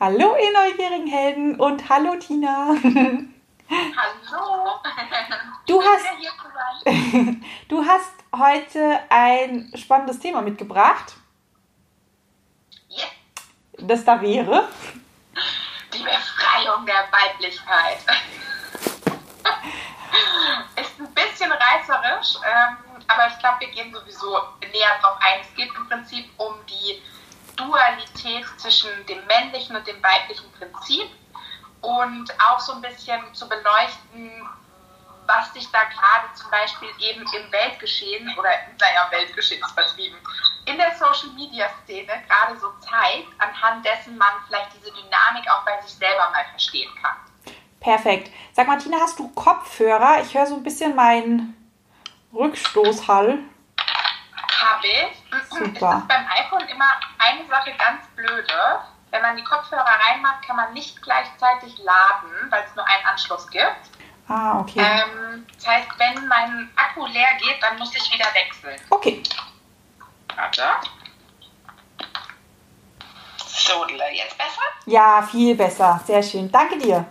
Hallo, ihr neugierigen Helden und hallo, Tina. Hallo. Du hast, du hast heute ein spannendes Thema mitgebracht, Yeah. das da wäre. Die Befreiung der Weiblichkeit. Ist ein bisschen reißerisch, ähm, aber ich glaube, wir gehen sowieso näher drauf ein. Es geht im Prinzip um die Dualität zwischen dem männlichen und dem weiblichen Prinzip und auch so ein bisschen zu beleuchten, was sich da gerade zum Beispiel eben im Weltgeschehen oder naja, Weltgeschehen vertrieben, in der Social Media Szene gerade so zeigt, anhand dessen man vielleicht diese Dynamik auch bei sich selber mal verstehen kann. Perfekt. Sag mal, Tina, hast du Kopfhörer? Ich höre so ein bisschen meinen Rückstoßhall. Habe ich. Super. Ist das beim iPhone immer eine Sache ganz blöde. Wenn man die Kopfhörer reinmacht, kann man nicht gleichzeitig laden, weil es nur einen Anschluss gibt. Ah, okay. Ähm, das heißt, wenn mein Akku leer geht, dann muss ich wieder wechseln. Okay. Warte. So, jetzt besser? Ja, viel besser. Sehr schön. Danke dir.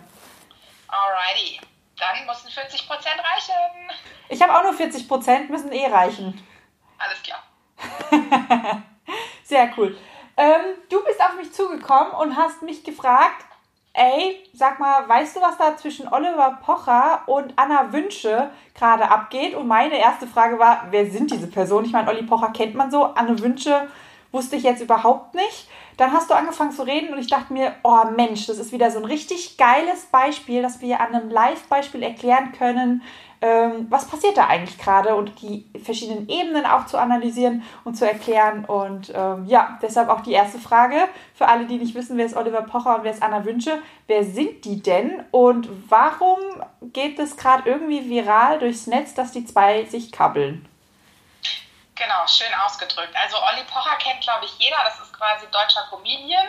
Alrighty. Dann müssen 40% reichen. Ich habe auch nur 40 Prozent, müssen eh reichen. Alles klar. Sehr cool. Ähm, du bist auf mich zugekommen und hast mich gefragt, ey, sag mal, weißt du, was da zwischen Oliver Pocher und Anna Wünsche gerade abgeht? Und meine erste Frage war, wer sind diese Personen? Ich meine, Olli Pocher kennt man so, Anne Wünsche wusste ich jetzt überhaupt nicht. Dann hast du angefangen zu reden und ich dachte mir, oh Mensch, das ist wieder so ein richtig geiles Beispiel, dass wir an einem Live-Beispiel erklären können, ähm, was passiert da eigentlich gerade und die verschiedenen Ebenen auch zu analysieren und zu erklären. Und ähm, ja, deshalb auch die erste Frage für alle, die nicht wissen, wer ist Oliver Pocher und wer ist Anna Wünsche. Wer sind die denn und warum geht es gerade irgendwie viral durchs Netz, dass die zwei sich kabbeln? Genau, schön ausgedrückt. Also Olli Pocher kennt, glaube ich, jeder. Das ist quasi deutscher Comedian.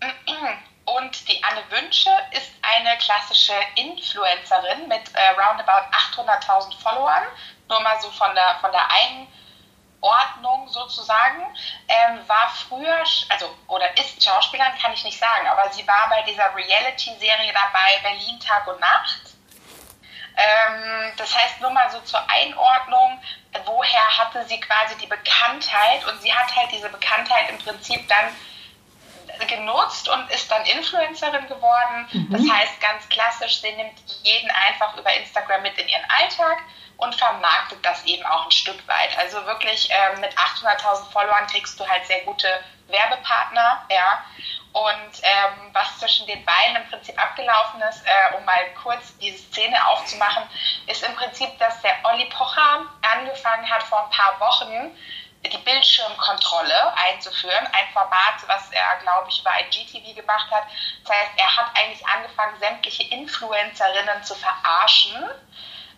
Und die Anne Wünsche ist eine klassische Influencerin mit äh, roundabout 800.000 Followern. Nur mal so von der, von der Einordnung sozusagen. Ähm, war früher, also, oder ist Schauspielerin, kann ich nicht sagen, aber sie war bei dieser Reality-Serie dabei, Berlin Tag und Nacht. Ähm, das heißt, nur mal so zur Einordnung, woher hatte sie quasi die Bekanntheit und sie hat halt diese Bekanntheit im Prinzip dann genutzt und ist dann Influencerin geworden. Das heißt ganz klassisch, sie nimmt jeden einfach über Instagram mit in ihren Alltag und vermarktet das eben auch ein Stück weit. Also wirklich ähm, mit 800.000 Followern kriegst du halt sehr gute Werbepartner, ja. Und ähm, was zwischen den beiden im Prinzip abgelaufen ist, äh, um mal kurz diese Szene aufzumachen, ist im Prinzip, dass der Olli Pocher angefangen hat vor ein paar Wochen, die Bildschirmkontrolle einzuführen. Ein Format, was er, glaube ich, über IGTV gemacht hat. Das heißt, er hat eigentlich angefangen, sämtliche Influencerinnen zu verarschen,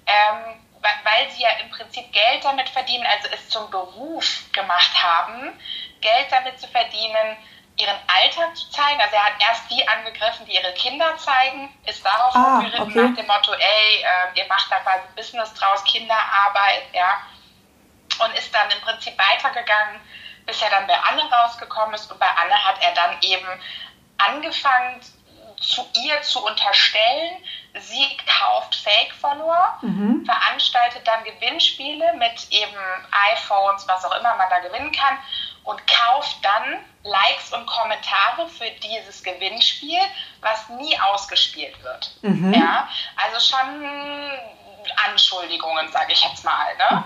ähm, weil, sie ja im Prinzip Geld damit verdienen, also es zum Beruf gemacht haben, Geld damit zu verdienen, ihren Alltag zu zeigen. Also er hat erst die angegriffen, die ihre Kinder zeigen, ist darauf Ah, okay. nach dem Motto, ey, äh, ihr macht da quasi Business draus, Kinderarbeit, ja und ist dann im Prinzip weitergegangen, bis er dann bei Anne rausgekommen ist. Und bei Anne hat er dann eben angefangen, zu ihr zu unterstellen, sie kauft Fake-Follower, veranstaltet dann Gewinnspiele mit eben iPhones, was auch immer man da gewinnen kann und kauft dann Likes und Kommentare für dieses Gewinnspiel, was nie ausgespielt wird. Ja, also schon Anschuldigungen, sage ich jetzt mal. Ne?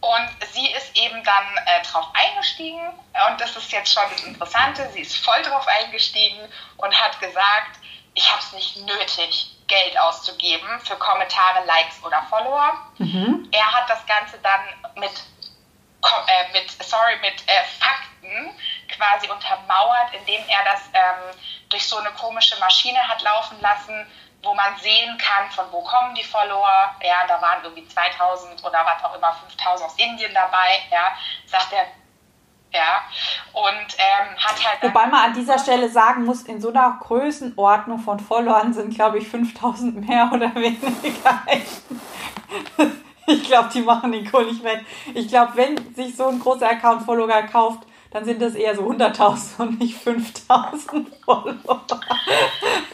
Und sie ist eben dann äh, drauf eingestiegen. Und das ist jetzt schon das Interessante, sie ist voll drauf eingestiegen und hat gesagt, ich habe es nicht nötig, Geld auszugeben für Kommentare, Likes oder Follower. Er hat das Ganze dann mit, äh, mit sorry, mit äh, Fakten quasi untermauert, indem er das ähm, durch so eine komische Maschine hat laufen lassen, wo man sehen kann, von wo kommen die Follower. Ja, da waren irgendwie 2000 oder was auch immer, 5000 aus Indien dabei. Ja, sagt er. Ja, und ähm, hat halt. Wobei man an dieser Stelle sagen muss, in so einer Größenordnung von Followern sind, glaube ich, 5000 mehr oder weniger. Ich glaube, die machen den Kohl nicht weg. Ich glaube, wenn sich so ein großer Account Follower kauft, dann sind das eher so 100.000 und nicht 5.000 Follower.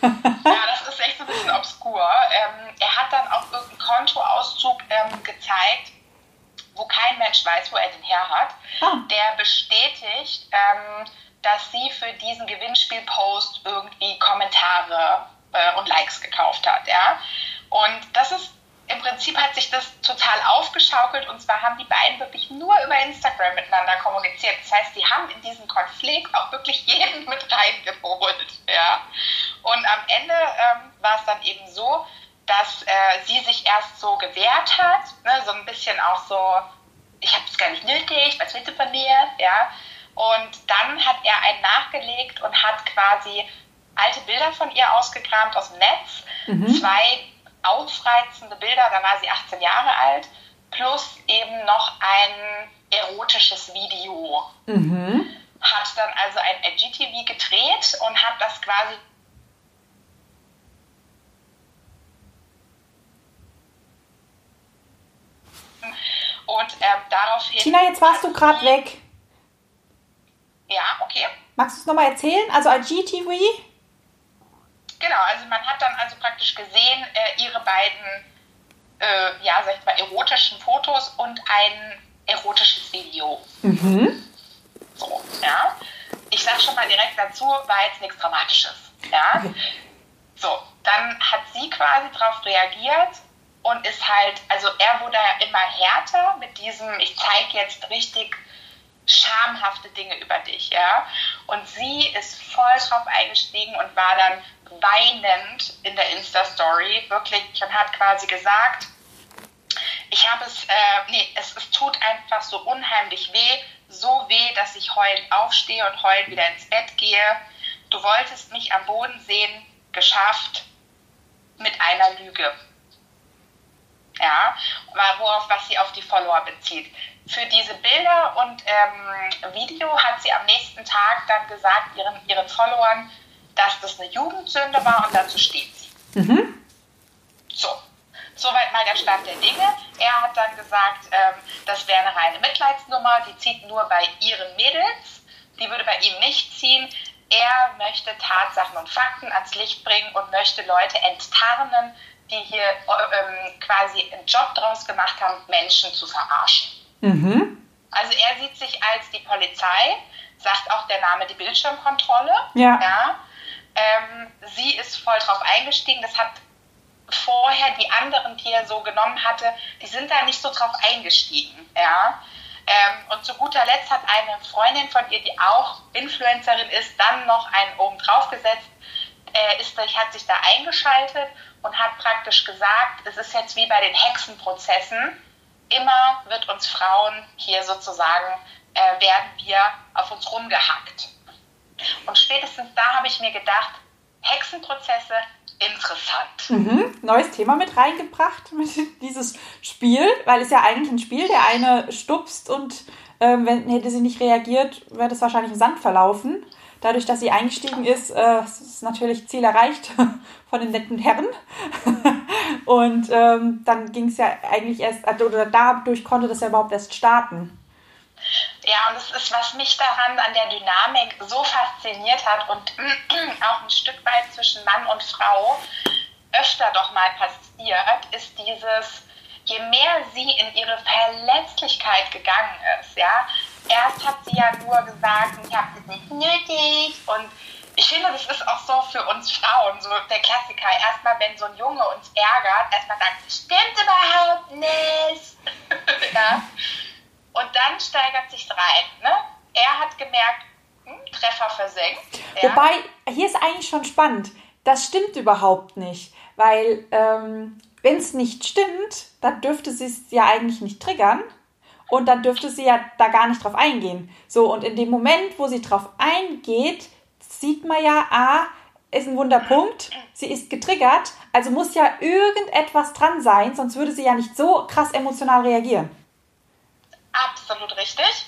Ja, das ist echt so ein bisschen obskur. Ähm, er hat dann auch irgendeinen Kontoauszug ähm, gezeigt, wo kein Mensch weiß, wo er den her hat. Ah. Der bestätigt, ähm, dass sie für diesen Gewinnspielpost irgendwie Kommentare äh, und Likes gekauft hat. Ja? Und das ist im Prinzip hat sich das total aufgeschaukelt und zwar haben die beiden wirklich nur über Instagram miteinander kommuniziert. Das heißt, die haben in diesen Konflikt auch wirklich jeden mit reingeholt. Ja. Und am Ende ähm, war es dann eben so, dass äh, sie sich erst so gewehrt hat, ne, so ein bisschen auch so, ich habe es gar nicht nötig, was willst du von mir? Ja. Und dann hat er einen nachgelegt und hat quasi alte Bilder von ihr ausgekramt aus dem Netz, mhm. zwei aufreizende Bilder, da war sie 18 Jahre alt, plus eben noch ein erotisches Video. Mhm. Hat dann also ein IGTV gedreht und hat das quasi und ähm, daraufhin. Tina, jetzt warst du gerade weg. Ja, okay. Magst du es nochmal erzählen? Also IGTV? Genau, also man hat dann also praktisch gesehen, äh, ihre beiden, äh, ja, sag ich mal, erotischen Fotos und ein erotisches Video. Mhm. So, ja. Ich sag schon mal direkt dazu, war jetzt nichts Dramatisches. Ja. Okay. So, dann hat sie quasi darauf reagiert und ist halt, also er wurde immer härter mit diesem, ich zeige jetzt richtig schamhafte Dinge über dich, ja. Und sie ist voll drauf eingestiegen und war dann weinend in der Insta-Story, wirklich, und hat quasi gesagt, ich habe es, äh, nee, es, es tut einfach so unheimlich weh, so weh, dass ich heulend aufstehe und heulend wieder ins Bett gehe. Du wolltest mich am Boden sehen, geschafft mit einer Lüge. Ja, worauf was sie auf die Follower bezieht. Für diese Bilder und ähm, Video hat sie am nächsten Tag dann gesagt ihren, ihren Followern, dass das eine Jugendsünde war und dazu steht sie. Mhm. So, soweit mal der Stand der Dinge. Er hat dann gesagt, ähm, das wäre eine reine Mitleidsnummer, die zieht nur bei ihren Mädels, die würde bei ihm nicht ziehen. Er möchte Tatsachen und Fakten ans Licht bringen und möchte Leute enttarnen, die hier ähm, quasi einen Job draus gemacht haben, Menschen zu verarschen. Mhm. Also er sieht sich als die Polizei, sagt auch der Name die Bildschirmkontrolle. Ja. ja. Ähm, sie ist voll drauf eingestiegen. Das hat vorher die anderen, die er so genommen hatte, die sind da nicht so drauf eingestiegen. Ja. Ähm, und zu guter Letzt hat eine Freundin von ihr, die auch Influencerin ist, dann noch einen oben drauf gesetzt, äh, ist, hat sich da eingeschaltet und hat praktisch gesagt, es ist jetzt wie bei den Hexenprozessen, immer wird uns Frauen hier sozusagen, äh, werden wir auf uns rumgehackt. Und spätestens da habe ich mir gedacht, Hexenprozesse, interessant. Mhm. Neues Thema mit reingebracht, mit dieses Spiel, weil es ja eigentlich ein Spiel, der eine stupst und äh, wenn hätte sie nicht reagiert, wäre das wahrscheinlich im Sand verlaufen. Dadurch, dass sie eingestiegen ist, äh, ist natürlich Ziel erreicht von den netten Herren. und ähm, dann ging es ja eigentlich erst, also, oder dadurch konnte das ja überhaupt erst starten. Ja, und das ist, was mich daran an der Dynamik so fasziniert hat und auch ein Stück weit zwischen Mann und Frau öfter doch mal passiert, ist dieses, je mehr sie in ihre Verletzlichkeit gegangen ist, ja, erst hat sie ja nur gesagt, ich habe das nicht nötig und ich finde, das ist auch so für uns Frauen, so der Klassiker. Erstmal, wenn so ein Junge uns ärgert, erstmal sagen, stimmt überhaupt nicht. ja. Und dann steigert sich rein. Ne? Er hat gemerkt, hm, Treffer versenkt. Ja. Wobei, hier ist eigentlich schon spannend. Das stimmt überhaupt nicht. Weil, ähm, wenn es nicht stimmt, dann dürfte sie es ja eigentlich nicht triggern. Und dann dürfte sie ja da gar nicht drauf eingehen. So, und in dem Moment, wo sie drauf eingeht, sieht man ja, ah, ist ein Wunderpunkt, sie ist getriggert, also muss ja irgendetwas dran sein, sonst würde sie ja nicht so krass emotional reagieren. Absolut richtig.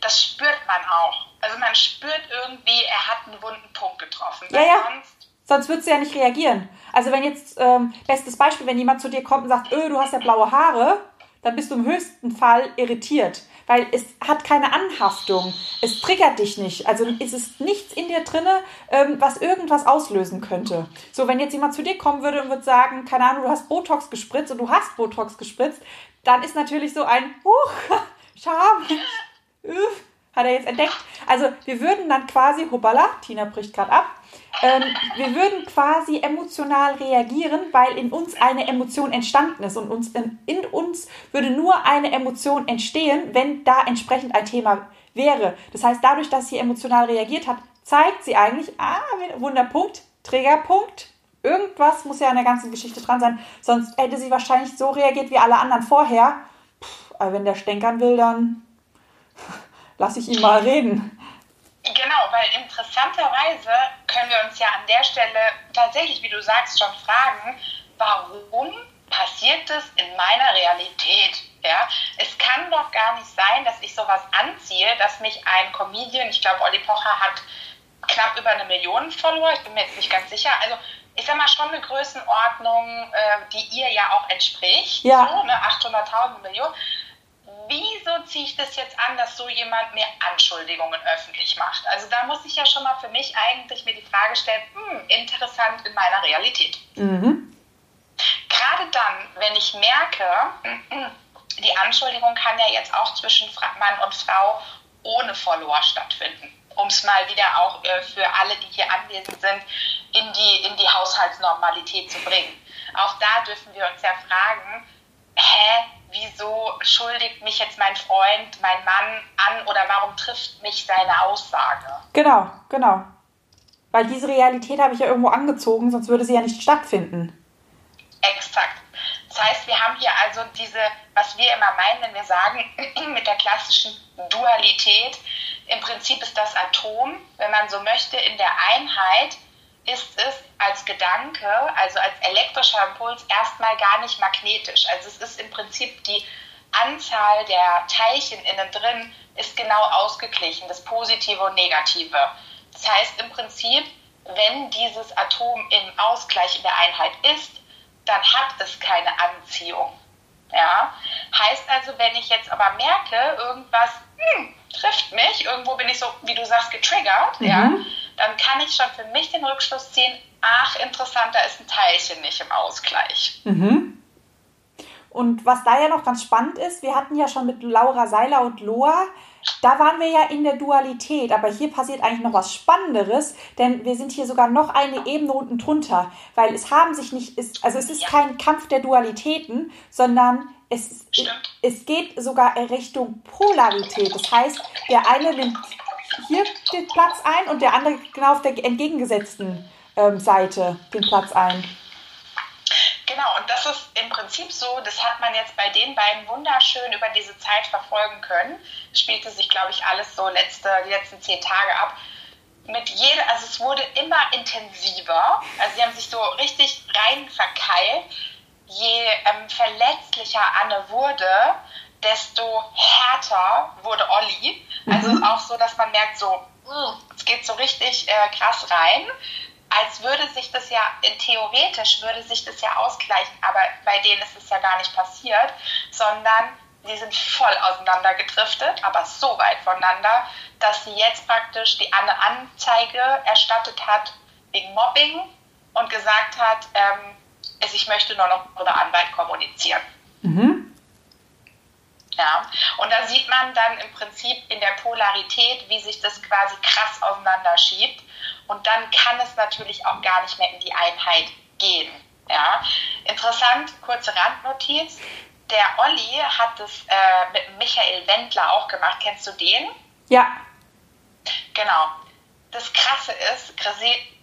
Das spürt man auch. Also man spürt irgendwie, er hat einen wunden Punkt getroffen. Ja, ja. Sonst, sonst würde sie ja nicht reagieren. Also wenn jetzt, ähm, bestes Beispiel, wenn jemand zu dir kommt und sagt, öh, du hast ja blaue Haare, dann bist du im höchsten Fall irritiert. weil es hat keine Anhaftung. Es triggert dich nicht. Also es ist nichts in dir drinne, ähm, was irgendwas auslösen könnte. So, wenn jetzt jemand zu dir kommen würde und würde sagen, keine Ahnung, du hast Botox gespritzt und du hast Botox gespritzt, dann ist natürlich so ein, huch, Scham, hat er jetzt entdeckt. Also wir würden dann quasi, hoppala, Tina bricht gerade ab, ähm, wir würden quasi emotional reagieren, weil in uns eine Emotion entstanden ist und uns in, in, uns würde nur eine Emotion entstehen, wenn da entsprechend ein Thema wäre. Das heißt, dadurch, dass sie emotional reagiert hat, zeigt sie eigentlich, ah, Wunderpunkt, Trägerpunkt, irgendwas muss ja an der ganzen Geschichte dran sein, sonst hätte sie wahrscheinlich so reagiert wie alle anderen vorher. Puh, aber wenn der stänkern will, dann lasse ich ihn mal reden. Genau, weil interessanterweise können wir uns ja an der Stelle tatsächlich, wie du sagst, schon fragen, warum passiert das in meiner Realität? Ja, es kann doch gar nicht sein, dass ich sowas anziehe, dass mich ein Comedian, ich glaube, Olli Pocher hat knapp über eine Million Follower, ich bin mir jetzt nicht ganz sicher, also ich sag mal schon eine Größenordnung, äh, die ihr ja auch entspricht, ja. so, ne, 800.000 Millionen wieso ziehe ich das jetzt an, dass so jemand mir Anschuldigungen öffentlich macht? Also da muss ich ja schon mal für mich eigentlich mir die Frage stellen, hm, interessant in meiner Realität. Mhm. Gerade dann, wenn ich merke, die Anschuldigung kann ja jetzt auch zwischen Mann und Frau ohne Follower stattfinden. Um es mal wieder auch äh, für alle, die hier anwesend sind, in die, in die Haushaltsnormalität zu bringen. Auch da dürfen wir uns ja fragen, hä, wieso schuldigt mich jetzt mein Freund, mein Mann an oder warum trifft mich seine Aussage? Genau, genau. Weil diese Realität habe ich ja irgendwo angezogen, sonst würde sie ja nicht stattfinden. Exakt. Das heißt, wir haben hier also diese, was wir immer meinen, wenn wir sagen, mit der klassischen Dualität, im Prinzip ist das Atom, wenn man so möchte, in der Einheit ist es als Gedanke, also als elektrischer Impuls, erstmal gar nicht magnetisch. Also es ist im Prinzip die Anzahl der Teilchen innen drin ist genau ausgeglichen, das Positive und Negative. Das heißt im Prinzip, wenn dieses Atom im Ausgleich in der Einheit ist, dann hat es keine Anziehung. Ja? Heißt also, wenn ich jetzt aber merke, irgendwas hm, trifft mich, irgendwo bin ich so, wie du sagst, getriggert, mhm. ja, dann kann ich schon für mich den Rückschluss ziehen, ach, interessant, da ist ein Teilchen nicht im Ausgleich. Mhm. Und was da ja noch ganz spannend ist, wir hatten ja schon mit Laura Seiler und Loa, da waren wir ja in der Dualität, aber hier passiert eigentlich noch was Spannenderes, denn wir sind hier sogar noch eine Ebene unten drunter, weil es haben sich nicht, also es ist ja. kein Kampf der Dualitäten, sondern es, es geht sogar in Richtung Polarität. Das heißt, der eine nimmt hier den Platz ein und der andere genau auf der entgegengesetzten ähm, Seite den Platz ein. Genau, und das ist im Prinzip so, das hat man jetzt bei den beiden wunderschön über diese Zeit verfolgen können. Es spielte sich, glaube ich, alles so letzte, die letzten zehn Tage ab. Mit jeder, also es wurde immer intensiver. Also sie haben sich so richtig rein verkeilt. Je ähm, verletzlicher Anne wurde, desto härter wurde Olli. Also mhm. auch so, dass man merkt, so, es geht so richtig äh, krass rein. Als würde sich das ja, in theoretisch würde sich das ja ausgleichen, aber bei denen ist es ja gar nicht passiert, sondern die sind voll auseinandergedriftet, aber so weit voneinander, dass sie jetzt praktisch die eine Anzeige erstattet hat wegen Mobbing und gesagt hat, ähm, ich möchte nur noch mit der Anwalt kommunizieren. Mhm. Ja, und da sieht man dann im Prinzip in der Polarität, wie sich das quasi krass auseinanderschiebt. Und dann kann es natürlich auch gar nicht mehr in die Einheit gehen. Ja, interessant, kurze Randnotiz. Der Olli hat das äh, mit Michael Wendler auch gemacht. Kennst du den? Ja. Genau. Das Krasse ist,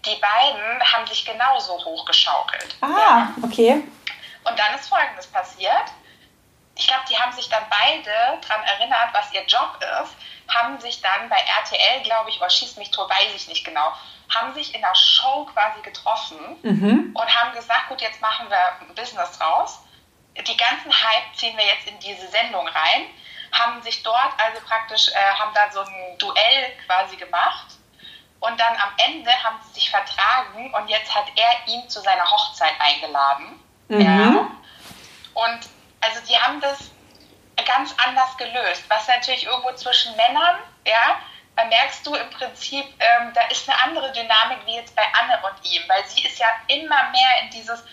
die beiden haben sich genauso hochgeschaukelt. Ah, ja. okay. Und dann ist Folgendes passiert ich glaube, die haben sich dann beide daran erinnert, was ihr Job ist, haben sich dann bei RTL, glaube ich, oder schießt mich tot, weiß ich nicht genau, haben sich in der Show quasi getroffen mhm. und haben gesagt, gut, jetzt machen wir ein Business raus. Die ganzen Hype ziehen wir jetzt in diese Sendung rein, haben sich dort also praktisch, äh, haben da so ein Duell quasi gemacht und dann am Ende haben sie sich vertragen und jetzt hat er ihn zu seiner Hochzeit eingeladen. Mhm. Ja. Und also die haben das ganz anders gelöst. Was natürlich irgendwo zwischen Männern, ja, da merkst du im Prinzip, ähm, da ist eine andere Dynamik wie jetzt bei Anne und ihm, weil sie ist ja immer mehr in dieses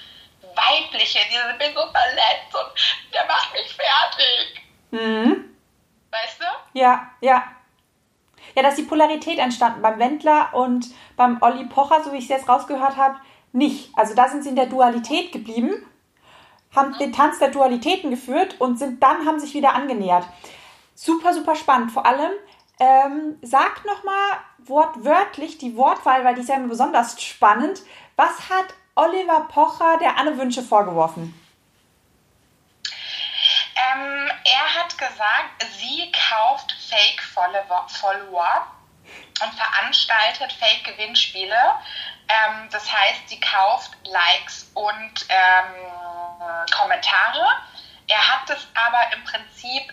Weibliche, diese, bin so verletzt und der macht mich fertig. Mhm. Weißt du? Ja, ja. Ja, da ist die Polarität entstanden beim Wendler und beim Olli Pocher, so wie ich es jetzt rausgehört habe, nicht. Also da sind sie in der Dualität geblieben, haben den Tanz der Dualitäten geführt und sind dann haben sich wieder angenähert. Super, super spannend. Vor allem, ähm, sagt nochmal wortwörtlich die Wortwahl, weil die ist ja immer besonders spannend. Was hat Oliver Pocher der Anne Wünsche vorgeworfen? Ähm, er hat gesagt, sie kauft Fake-Follower und veranstaltet Fake-Gewinnspiele. Ähm, das heißt, sie kauft Likes und ähm, Kommentare. Er hat es aber im Prinzip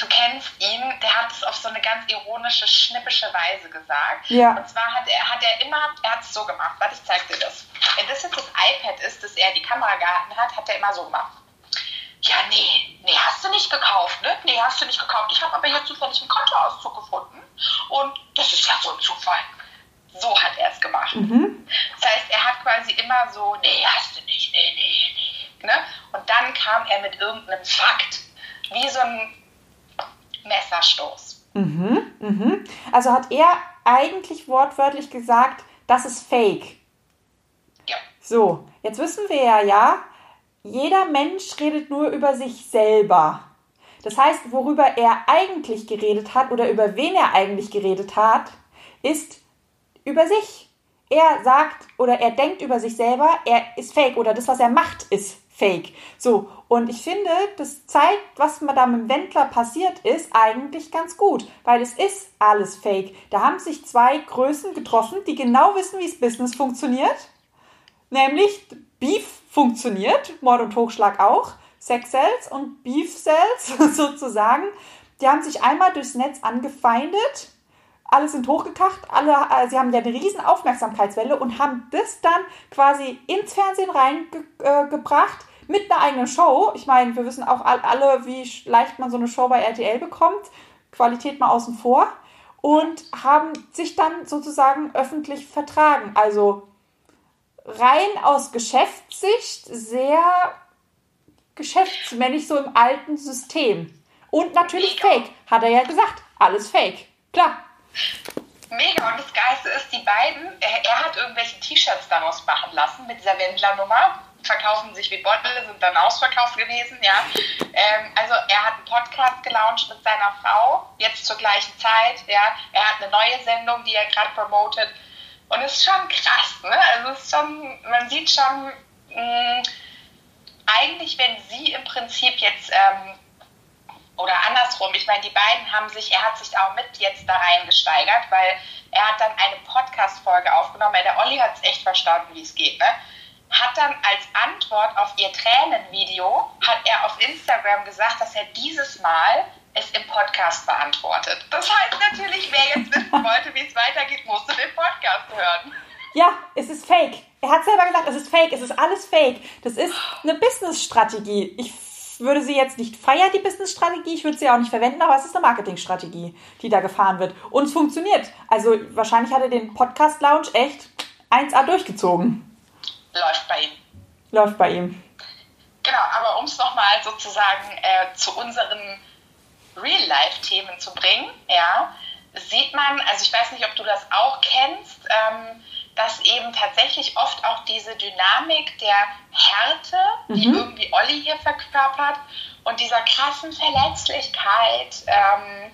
du kennst ihn, der hat es auf so eine ganz ironische, schnippische Weise gesagt. Ja. Und zwar hat er, hat er immer, er hat es so gemacht, warte, ich zeig dir das. Wenn das jetzt das iPad ist, das er die Kamera gehalten hat, hat er immer so gemacht. Ja, nee, nee, hast du nicht gekauft, ne? Nee, hast du nicht gekauft. Ich habe aber hier zufällig einen Kontoauszug gefunden und das ist ja so ein Zufall. So hat er es gemacht. Mhm. Das heißt, er hat quasi immer so, nee, hast du nicht, nee, nee, nee. Ne? Und dann kam er mit irgendeinem Fakt. Wie so ein Messerstoß. Mhm, mhm. Also hat er eigentlich wortwörtlich gesagt, das ist fake. Ja. So, jetzt wissen wir ja, ja, jeder Mensch redet nur über sich selber. Das heißt, worüber er eigentlich geredet hat oder über wen er eigentlich geredet hat, ist über sich. Er sagt oder er denkt über sich selber, er ist fake oder das, was er macht, ist fake. So, und ich finde, das zeigt, was da mit dem Wendler passiert ist, eigentlich ganz gut, weil es ist alles fake. Da haben sich zwei Größen getroffen, die genau wissen, wie das Business funktioniert. Nämlich Beef funktioniert, Mord und Hochschlag auch, Sex Cells und Beef Cells sozusagen. Die haben sich einmal durchs Netz angefeindet alle sind hochgekacht, alle, äh, sie haben ja eine riesen Aufmerksamkeitswelle und haben das dann quasi ins Fernsehen reingebracht, mit einer eigenen Show. Ich meine, wir wissen auch alle, wie leicht man so eine Show bei RTL bekommt. Qualität mal außen vor. Und haben sich dann sozusagen öffentlich vertragen. Also rein aus Geschäftssicht sehr geschäftsmännisch so im alten System. Und natürlich fake, hat er ja gesagt. Alles fake. Klar. Mega. Und das Geilste ist, die beiden, er, er hat irgendwelche T-Shirts daraus machen lassen mit dieser Wendler-Nummer verkaufen sich wie Bottle, sind dann ausverkauft gewesen, ja. Ähm, also er hat einen Podcast gelauncht mit seiner Frau, jetzt zur gleichen Zeit, ja. Er hat eine neue Sendung, die er gerade promotet. Und es ist schon krass, ne? Also es ist schon, man sieht schon, mh, mm, eigentlich, wenn sie im Prinzip jetzt, ähm, oder andersrum, ich meine, die beiden haben sich, er hat sich auch mit jetzt da reingesteigert, weil er hat dann eine Podcast-Folge aufgenommen. Der Olli hat es echt verstanden, wie es geht, ne? hat dann als Antwort auf ihr Tränenvideo, hat er auf Instagram gesagt, dass er dieses Mal es im Podcast beantwortet. Das heißt natürlich, wer jetzt wissen wollte, wie es weitergeht, musste den Podcast hören. Ja, es ist fake. Er hat selber gesagt, es ist fake, es ist alles fake. Das ist eine Business-Strategie. Ich würde sie jetzt nicht feiern, die Business-Strategie. Ich würde sie auch nicht verwenden, aber es ist eine Marketing-Strategie, die da gefahren wird. Und es funktioniert. Also wahrscheinlich hat er den Podcast-Lounge echt 1A durchgezogen läuft bei ihm. Läuft bei ihm. Genau, aber um es nochmal sozusagen äh, zu unseren Real-Life-Themen zu bringen, ja, sieht man, also ich weiß nicht, ob du das auch kennst, ähm, dass eben tatsächlich oft auch diese Dynamik der Härte, die mhm. irgendwie Olli hier verkörpert, und dieser krassen Verletzlichkeit ähm,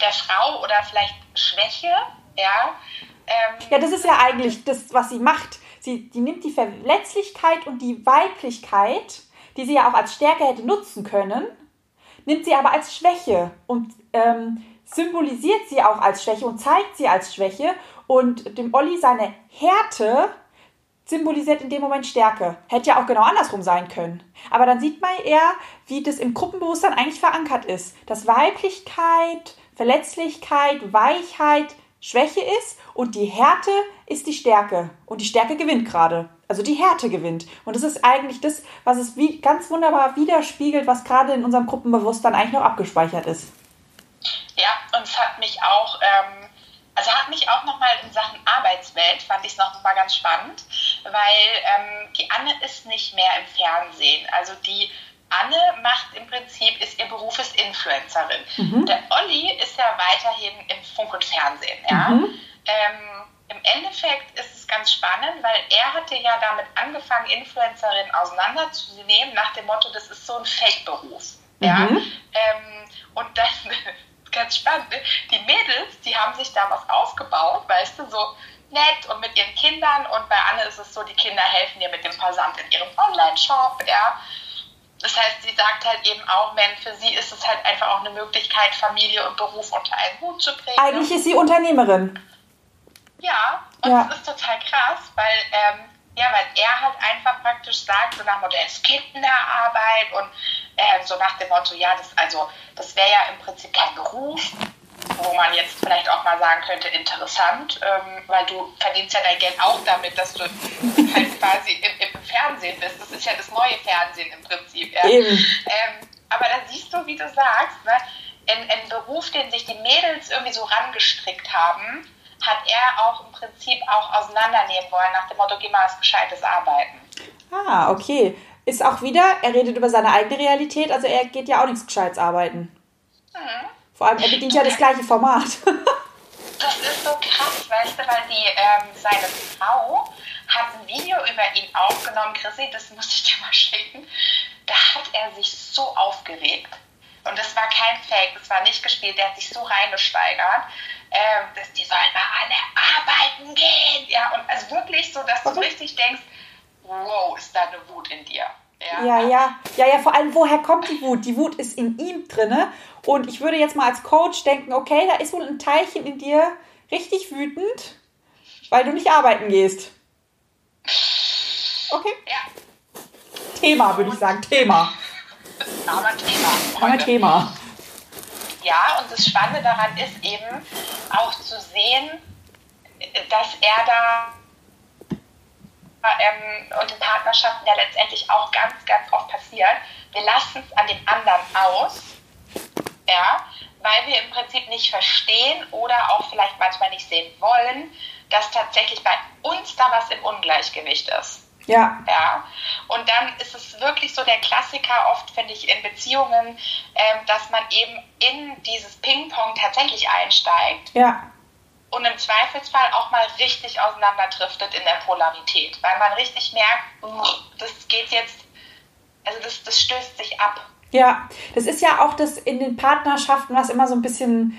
der Frau oder vielleicht Schwäche, ja. Ähm, ja, das ist ja eigentlich das, was sie macht sie, die nimmt die Verletzlichkeit und die Weiblichkeit, die sie ja auch als Stärke hätte nutzen können, nimmt sie aber als Schwäche und ähm, symbolisiert sie auch als Schwäche und zeigt sie als Schwäche. Und dem Olli seine Härte symbolisiert in dem Moment Stärke. Hätte ja auch genau andersrum sein können. Aber dann sieht man eher, wie das im Gruppenbewusstsein eigentlich verankert ist. Dass Weiblichkeit, Verletzlichkeit, Weichheit Schwäche ist und die Härte ist die Stärke. Und die Stärke gewinnt gerade. Also die Härte gewinnt. Und das ist eigentlich das, was es wie, ganz wunderbar widerspiegelt, was gerade in unserem Gruppenbewusstsein eigentlich noch abgespeichert ist. Ja, und es hat mich auch, ähm, also hat mich auch nochmal in Sachen Arbeitswelt, fand ich es nochmal ganz spannend, weil ähm, die Anne ist nicht mehr im Fernsehen. Also die Anne macht im Prinzip, ist ihr Beruf ist Influencerin. Mhm. Der Olli ist ja weiterhin im Funk und Fernsehen. Ja? Mhm. Ähm, Im Endeffekt ist es ganz spannend, weil er hatte ja damit angefangen, Influencerin auseinanderzunehmen, nach dem Motto, das ist so ein Fake-Beruf. Ja? Mhm. Ähm, und dann, ganz spannend, ne? die Mädels, die haben sich da was aufgebaut, weißt du, so nett und mit ihren Kindern und bei Anne ist es so, die Kinder helfen ihr mit dem Versand in ihrem Online-Shop, ja. Das heißt, sie sagt halt eben auch, man, für sie ist es halt einfach auch eine Möglichkeit, Familie und Beruf unter einen Hut zu bringen. Eigentlich ist sie Unternehmerin. Ja, und ja. das ist total krass, weil, ähm, ja, weil er halt einfach praktisch sagt, so nach dem Motto, es gibt eine Arbeit und äh, so nach dem Motto, ja, das, also, das wäre ja im Prinzip kein Beruf, wo man jetzt vielleicht auch mal sagen könnte, interessant, ähm, weil du verdienst ja dein Geld auch damit, dass du halt quasi im, im, Fernsehen bist. Das ist ja das neue Fernsehen im Prinzip. Ja. Ähm, aber da siehst du, wie du sagst, ne, in, in Beruf, den sich die Mädels irgendwie so rangestrickt haben, hat er auch im Prinzip auch auseinandernehmen wollen, nach dem Motto, geh mal was Gescheites arbeiten. Ah, okay. Ist auch wieder, er redet über seine eigene Realität, also er geht ja auch nichts Gescheites arbeiten. Mhm. Vor allem, er bedient ja das gleiche Format. das ist so krass, weißt du, weil die, ähm, seine Frau hat ein Video über ihn aufgenommen, Chrissy, das muss ich dir mal schicken. Da hat er sich so aufgeregt. Und das war kein Fake, das war nicht gespielt, der hat sich so reingesteigert, ähm, dass die sollen mal alle arbeiten gehen. Ja, und also wirklich so, dass du okay. richtig denkst, wow, ist da eine Wut in dir. Ja. ja, ja, ja, ja, vor allem, woher kommt die Wut? Die Wut ist in ihm drinne. Und ich würde jetzt mal als Coach denken, okay, da ist wohl ein Teilchen in dir richtig wütend, weil du nicht arbeiten gehst. Okay? Ja. Thema, würde ich sagen. Thema. Aber Thema. Aber Thema. Ja, und das Spannende daran ist eben auch zu sehen, dass er da ähm, und in Partnerschaften ja letztendlich auch ganz, ganz oft passiert, wir lassen es an dem anderen aus, ja, weil wir im Prinzip nicht verstehen oder auch vielleicht manchmal nicht sehen wollen, dass tatsächlich bei uns da was im Ungleichgewicht ist. Ja. Ja. Und dann ist es wirklich so der Klassiker oft, finde ich, in Beziehungen, ähm, dass man eben in dieses Ping-Pong tatsächlich einsteigt. Ja und im Zweifelsfall auch mal richtig auseinanderdriftet in der Polarität, weil man richtig merkt, das geht jetzt, also das, das stößt sich ab. Ja, das ist ja auch das in den Partnerschaften, was immer so ein bisschen,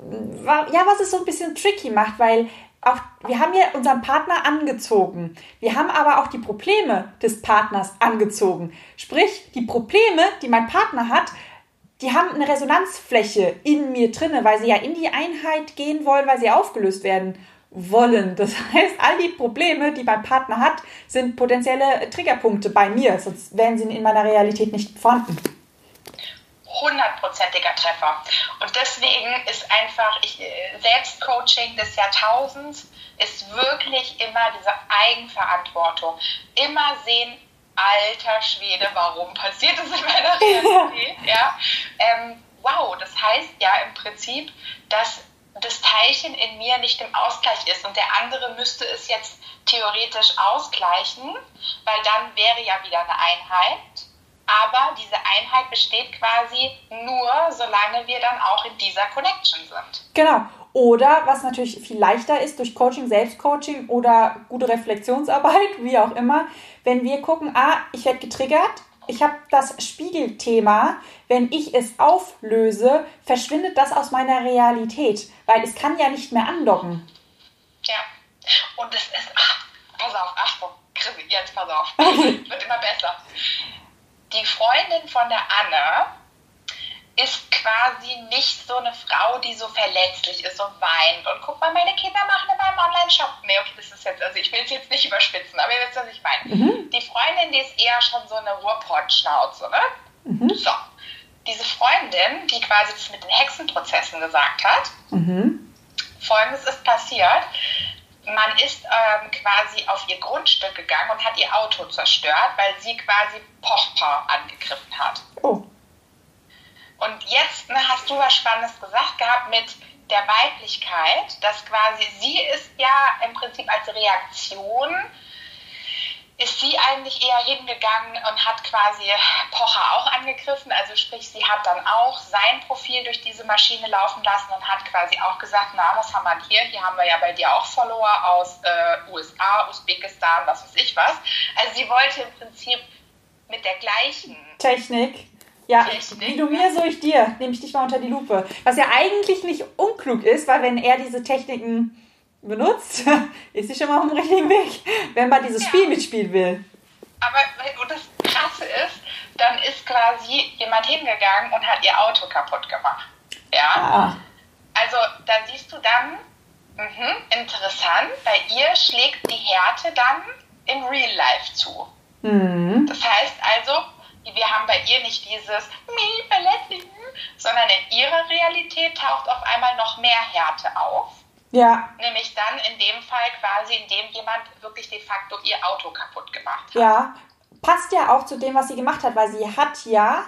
ja, was es so ein bisschen tricky macht, weil auch, wir haben ja unseren Partner angezogen. Wir haben aber auch die Probleme des Partners angezogen. Sprich, die Probleme, die mein Partner hat, die haben eine Resonanzfläche in mir drinne, weil sie ja in die Einheit gehen wollen, weil sie aufgelöst werden wollen. Das heißt, all die Probleme, die mein Partner hat, sind potenzielle Triggerpunkte bei mir, sonst wären sie in meiner Realität nicht vorhanden. Hundertprozentiger Treffer. Und deswegen ist einfach ich, äh, Selbstcoaching des Jahrtausends ist wirklich immer diese Eigenverantwortung. Immer sehen, alter Schwede, warum passiert das in meiner Realität? ja. Ähm, wow, das heißt ja im Prinzip, dass das Teilchen in mir nicht im Ausgleich ist und der andere müsste es jetzt theoretisch ausgleichen, weil dann wäre ja wieder eine Einheit. Aber diese Einheit besteht quasi nur, solange wir dann auch in dieser Connection sind. Genau. Oder was natürlich viel leichter ist durch Coaching, Selbstcoaching oder gute Reflexionsarbeit, wie auch immer, wenn wir gucken, ah, ich werde getriggert, ich habe das Spiegelthema, wenn ich es auflöse, verschwindet das aus meiner Realität, weil es kann ja nicht mehr andocken. Ja, und es ist, ach, pass auf, Achtung, jetzt pass auf, wird immer besser. Die Freundin von der Anne, ist quasi nicht so eine Frau, die so verletzlich ist und weint. Und guck mal, meine Kinder machen in meinem Online-Shop. Nee, okay, das ist jetzt, also ich will es jetzt nicht überspitzen, aber ihr wisst, was ich meine. Mhm. Die Freundin, die ist eher schon so eine Ruhrpott-Schnauze, ne? Mhm. So. Diese Freundin, die quasi das mit den Hexenprozessen gesagt hat, mhm. folgendes ist passiert. Man ist ähm, quasi auf ihr Grundstück gegangen und hat ihr Auto zerstört, weil sie quasi Pochpa angegriffen hat. Oh. Und jetzt ne, hast du was Spannendes gesagt gehabt mit der Weiblichkeit, dass quasi sie ist ja im Prinzip als Reaktion ist sie eigentlich eher hingegangen und hat quasi Pocher auch angegriffen. Also sprich, sie hat dann auch sein Profil durch diese Maschine laufen lassen und hat quasi auch gesagt, na, was haben wir hier? Hier haben wir ja bei dir auch Follower aus äh, USA, Usbekistan, was weiß ich was. Also sie wollte im Prinzip mit der gleichen Technik. Ja, Technik. wie du mir, so ich dir, nehme ich dich mal unter die Lupe. Was ja eigentlich nicht unklug ist, weil wenn er diese Techniken benutzt, ist sie schon mal auf dem richtigen Weg, wenn man dieses ja. Spiel mitspielen will. Aber und das Krasse ist, dann ist quasi jemand hingegangen und hat ihr Auto kaputt gemacht. Ja. Ah. Also da siehst du dann, mh, interessant, bei ihr schlägt die Härte dann im Real Life zu. Mhm. Das heißt also, wir haben bei ihr nicht dieses Me verletzlichen, sondern in ihrer Realität taucht auf einmal noch mehr Härte auf. Ja. Nämlich dann in dem Fall quasi, indem jemand wirklich de facto ihr Auto kaputt gemacht hat. Ja, passt ja auch zu dem, was sie gemacht hat, weil sie hat ja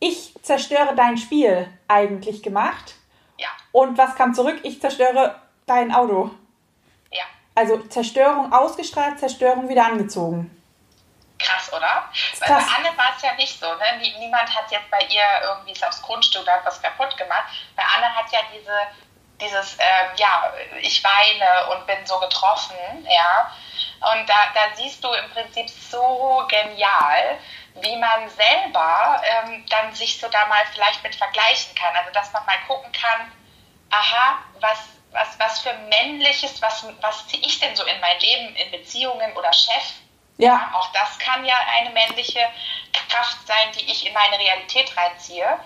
ich zerstöre dein Spiel eigentlich gemacht. Ja. Und was kam zurück? Ich zerstöre dein Auto. Ja. Also Zerstörung ausgestrahlt, Zerstörung wieder angezogen. Krass, oder? Weil bei Anne war es ja nicht so. Ne? Niemand hat jetzt bei ihr irgendwie aufs Grundstück oder was kaputt gemacht. Bei Anne hat ja diese dieses, ähm, ja, ich weine und bin so getroffen, ja. Und da, da siehst du im Prinzip so genial, wie man selber ähm, dann sich so da mal vielleicht mit vergleichen kann. Also, dass man mal gucken kann, aha, was, was, was für männliches, was, was ziehe ich denn so in mein Leben, in Beziehungen oder Chef? Ja. ja. Auch das kann ja eine männliche Kraft sein, die ich in meine Realität reinziehe.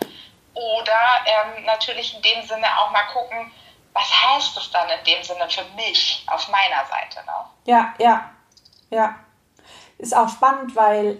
Oder ähm, natürlich in dem Sinne auch mal gucken, was heißt es dann in dem Sinne für mich auf meiner Seite? Ne? Ja, ja, ja. Ist auch spannend, weil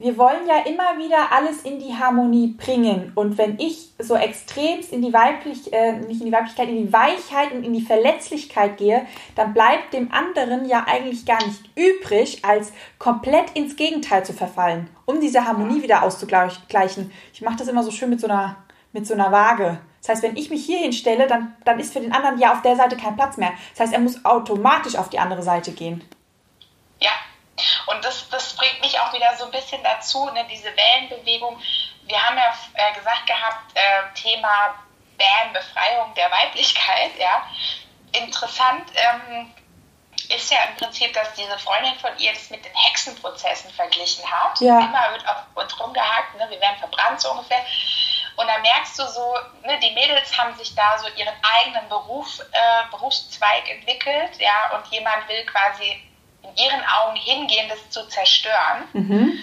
wir wollen ja immer wieder alles in die Harmonie bringen. Und wenn ich so extremst in die Weiblich, äh, nicht in die Weiblichkeit, in die Weichheit und in die Verletzlichkeit gehe, dann bleibt dem anderen ja eigentlich gar nicht übrig, als komplett ins Gegenteil zu verfallen, um diese Harmonie wieder auszugleichen. Ich mache das immer so schön mit so einer, mit so einer Waage. Das heißt, wenn ich mich hier hinstelle, dann, dann ist für den anderen ja auf der Seite kein Platz mehr. Das heißt, er muss automatisch auf die andere Seite gehen. Ja, und das, das bringt mich auch wieder so ein bisschen dazu, ne, diese Wellenbewegung. Wir haben ja äh, gesagt gehabt, äh, Thema Bam, Befreiung der Weiblichkeit, ja. Interessant ähm, ist ja im Prinzip, dass diese Freundin von ihr das mit den Hexenprozessen verglichen hat. Ja. Immer wird auf uns rumgehakt, ne, wir werden verbrannt so ungefähr. Und da merkst du so, ne, die Mädels haben sich da so ihren eigenen Beruf, äh, Berufszweig entwickelt, ja, und jemand will quasi in ihren Augen hingehen, das zu zerstören. Mhm.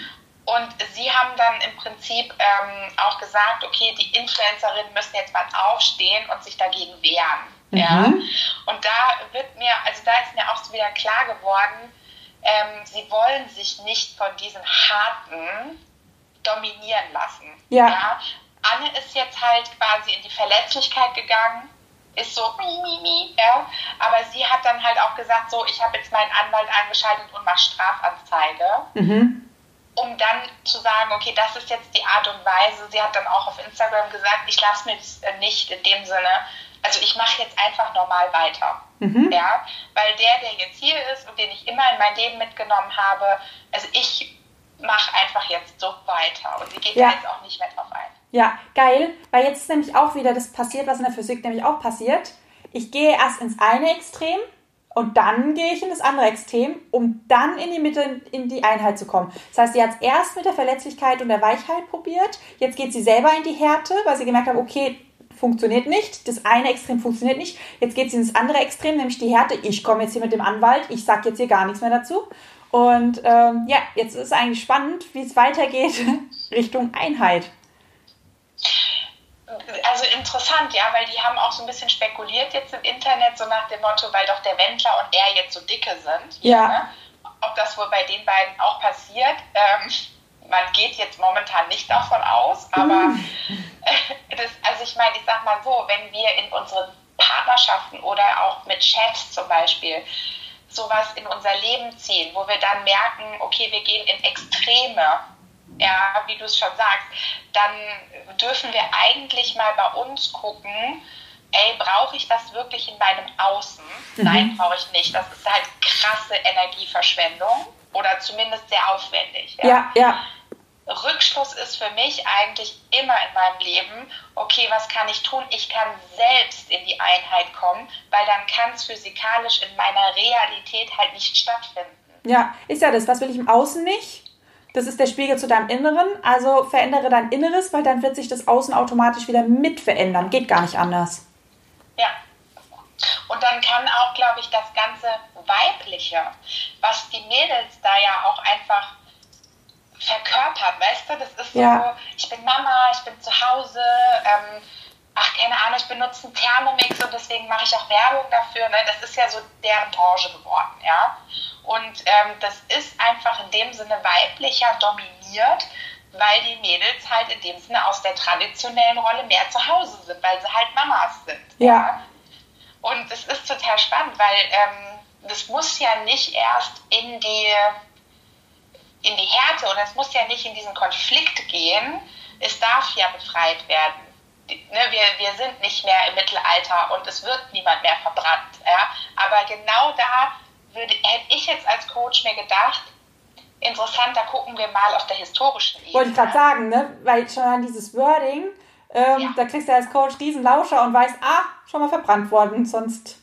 Und sie haben dann im Prinzip ähm, auch gesagt, okay, die Influencerinnen müssen jetzt mal aufstehen und sich dagegen wehren. Mhm. Ja? Und da wird mir, also da ist mir auch so wieder klar geworden, ähm, sie wollen sich nicht von diesen harten dominieren lassen. Ja. ja? Anne ist jetzt halt quasi in die Verletzlichkeit gegangen, ist so mi, mi, mi, ja. Aber sie hat dann halt auch gesagt, so, ich habe jetzt meinen Anwalt eingeschaltet und mache Strafanzeige. Mhm. Um dann zu sagen, okay, das ist jetzt die Art und Weise. Sie hat dann auch auf Instagram gesagt, ich lasse mir das äh, nicht in dem Sinne, also ich mache jetzt einfach normal weiter. Mhm. Ja, weil der, der jetzt hier ist und den ich immer in mein Leben mitgenommen habe, also ich mache einfach jetzt so weiter und sie geht ja. jetzt auch nicht mehr drauf ein. Ja, geil, weil jetzt ist nämlich auch wieder das passiert, was in der Physik nämlich auch passiert. Ich gehe erst ins eine Extrem und dann gehe ich in das andere Extrem, um dann in die Mitte, in die Einheit zu kommen. Das heißt, sie hat es erst mit der Verletzlichkeit und der Weichheit probiert, jetzt geht sie selber in die Härte, weil sie gemerkt hat, okay, funktioniert nicht, das eine Extrem funktioniert nicht, jetzt geht sie ins andere Extrem, nämlich die Härte, ich komme jetzt hier mit dem Anwalt, ich sage jetzt hier gar nichts mehr dazu. Und ähm, ja, jetzt ist es eigentlich spannend, wie es weitergeht Richtung Einheit also interessant, ja, weil die haben auch so ein bisschen spekuliert jetzt im Internet, so nach dem Motto, weil doch der Wendler und er jetzt so dicke sind. Ja. Ne? Ob das wohl bei den beiden auch passiert. Ähm, man geht jetzt momentan nicht davon aus, aber mm. das, also ich meine, ich sag mal so, wenn wir in unseren Partnerschaften oder auch mit Chefs zum Beispiel sowas in unser Leben ziehen, wo wir dann merken, okay, wir gehen in Extreme, ja, wie du es schon sagst, dann dürfen wir eigentlich mal bei uns gucken, ey, brauche ich das wirklich in meinem Außen? Mhm. Nein, brauche ich nicht. Das ist halt krasse Energieverschwendung oder zumindest sehr aufwendig. Ja, ja. ja. Rückschluss ist für mich eigentlich immer in meinem Leben, okay, was kann ich tun? Ich kann selbst in die Einheit kommen, weil dann kann es physikalisch in meiner Realität halt nicht stattfinden. Ja, ist ja das. Was will ich im Außen nicht? Das ist der Spiegel zu deinem Inneren. Also verändere dein Inneres, weil dann wird sich das Außen automatisch wieder mit verändern. Geht gar nicht anders. Ja. Und dann kann auch, glaube ich, das ganze Weibliche, was die Mädels da ja auch einfach verkörpert, weißt du? Das ist ja. so, ich bin Mama, ich bin zu Hause, ähm, ach, keine Ahnung, ich benutze einen Thermomix und deswegen mache ich auch Werbung dafür. Ne? Das ist ja so deren Branche geworden, ja. Und ähm, das ist einfach in dem Sinne weiblicher dominiert, weil die Mädels halt in dem Sinne aus der traditionellen Rolle mehr zu Hause sind, weil sie halt Mamas sind. Ja. ja? Und es ist total spannend, weil ähm, das muss ja nicht erst in die in die Härte oder es muss ja nicht in diesen Konflikt gehen. Es darf ja befreit werden. Ne, wir, wir sind nicht mehr im Mittelalter und es wird niemand mehr verbrannt. Ja? Aber genau da würde, hätte ich jetzt als Coach mir gedacht, interessant, da gucken wir mal auf der historischen Ebene. Wollte ich gerade sagen, ne? weil schon an dieses Wording, ähm, ja. da kriegst du als Coach diesen Lauscher und weißt, ah, schon mal verbrannt worden, sonst.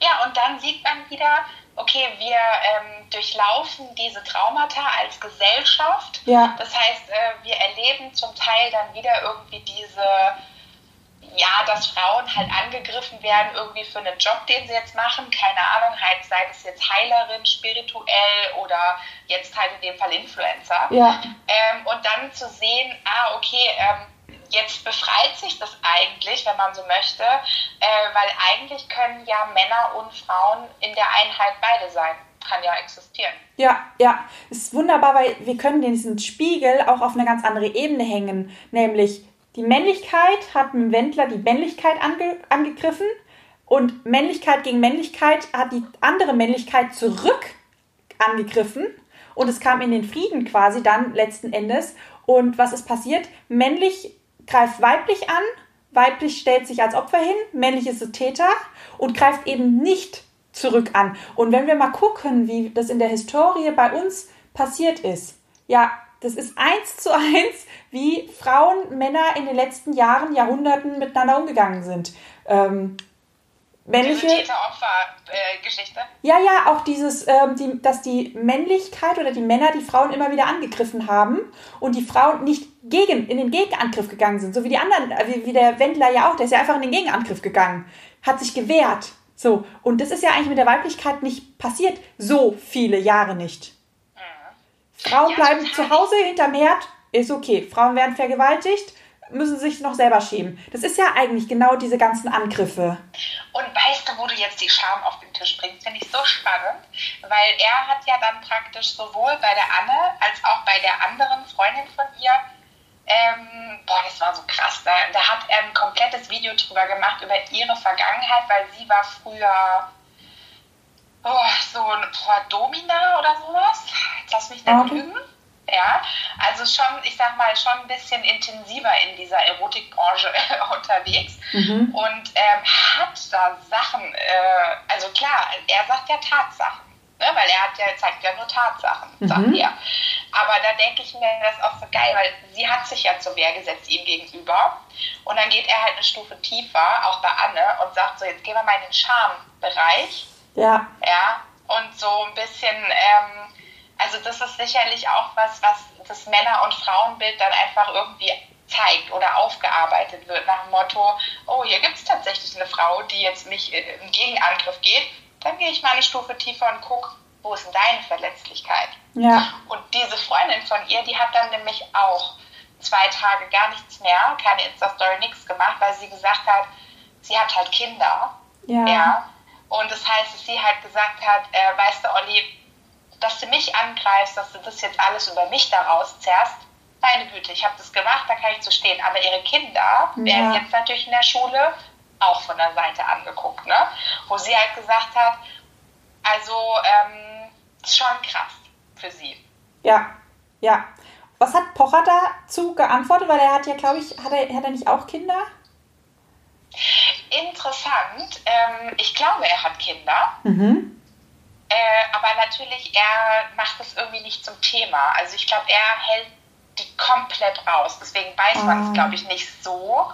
Ja, und dann sieht man wieder, okay, wir ähm, durchlaufen diese Traumata als Gesellschaft. Ja. Das heißt, äh, wir erleben zum Teil dann wieder irgendwie diese, ja, dass Frauen halt angegriffen werden irgendwie für einen Job, den sie jetzt machen. Keine Ahnung, halt, sei es jetzt Heilerin, spirituell oder jetzt halt in dem Fall Influencer. Ja. Ähm, und dann zu sehen, ah, okay, ähm, jetzt befreit sich das eigentlich, wenn man so möchte, äh, weil eigentlich können ja Männer und Frauen in der Einheit beide sein. Kann ja existieren. Ja, ja. Ist wunderbar, weil wir können diesen Spiegel auch auf eine ganz andere Ebene hängen. Nämlich die Männlichkeit hat mit Wendler die Männlichkeit ange angegriffen und Männlichkeit gegen Männlichkeit hat die andere Männlichkeit zurück angegriffen. Und es kam in den Frieden quasi dann letzten Endes. Und was ist passiert? Männlich greift weiblich an, weiblich stellt sich als Opfer hin, männlich ist der Täter und greift eben nicht zurück an. Und wenn wir mal gucken, wie das in der Historie bei uns passiert ist, ja, das ist eins zu eins, wie Frauen, Männer in den letzten Jahren, Jahrhunderten miteinander umgegangen sind. Ähm, männliche. Täter-Opfer-Geschichte. ja, ja, auch dieses, ähm, die, dass die Männlichkeit oder die Männer die Frauen immer wieder angegriffen haben und die Frauen nicht gegen, in den Gegenangriff gegangen sind. So wie die anderen, äh, wie, wie der Wendler ja auch, der ist ja einfach in den Gegenangriff gegangen, hat sich gewehrt. So, und das ist ja eigentlich mit der Weiblichkeit nicht passiert, so viele Jahre nicht. Mhm. Frauen ja, bleiben zu Hause hinterm Herd, ist okay. Frauen werden vergewaltigt, müssen sich noch selber schämen. Das ist ja eigentlich genau diese ganzen Angriffe. Und weißt du, wo du jetzt die Scham auf den Tisch bringst? Finde ich so spannend, weil er hat ja dann praktisch sowohl bei der Anne als auch bei der anderen Freundin von ihr, ähm, boah, das war so krass, da, da hat er ein komplettes Video drüber gemacht, über ihre Vergangenheit, weil sie war früher oh, so ein boah, Domina oder sowas. Jetzt lass mich nicht okay. lügen. Ja, also schon, ich sag mal, schon ein bisschen intensiver in dieser Erotikbranche unterwegs mhm. und ähm, hat da Sachen, äh, also klar, er sagt ja Tatsachen, ne, weil er hat ja, zeigt ja nur Tatsachen, mhm. sagt er. Aber da denke ich mir, das ist auch so geil, weil sie hat sich ja zur Wehr gesetzt ihm gegenüber und dann geht er halt eine Stufe tiefer, auch bei Anne, und sagt so, jetzt gehen wir mal in den Schambereich. Ja. Ja, und so ein bisschen, ähm, also das ist sicherlich auch was, was das Männer- und Frauenbild dann einfach irgendwie zeigt oder aufgearbeitet wird nach dem Motto, oh, hier gibt es tatsächlich eine Frau, die jetzt mich im Gegenangriff geht, dann gehe ich mal eine Stufe tiefer und gucke, wo ist denn deine Verletzlichkeit? Ja. Und diese Freundin von ihr, die hat dann nämlich auch zwei Tage gar nichts mehr, keine Insta-Story, nichts gemacht, weil sie gesagt hat, sie hat halt Kinder. Ja. ja. Und das heißt, dass sie halt gesagt hat, äh, weißt du, Olli, dass du mich angreifst, dass du das jetzt alles über mich daraus zerrst, meine Güte, ich habe das gemacht, da kann ich zu stehen. Aber ihre Kinder ja. werden jetzt natürlich in der Schule auch von der Seite angeguckt, ne? wo sie halt gesagt hat, also ähm, schon krass für sie. Ja, ja. Was hat Pocher dazu geantwortet? Weil er hat ja, glaube ich, hat er, hat er nicht auch Kinder? Interessant. Ähm, ich glaube, er hat Kinder. Mhm. Äh, aber natürlich, er macht das irgendwie nicht zum Thema. Also ich glaube, er hält die komplett raus. Deswegen weiß man es, ah. glaube ich, nicht so.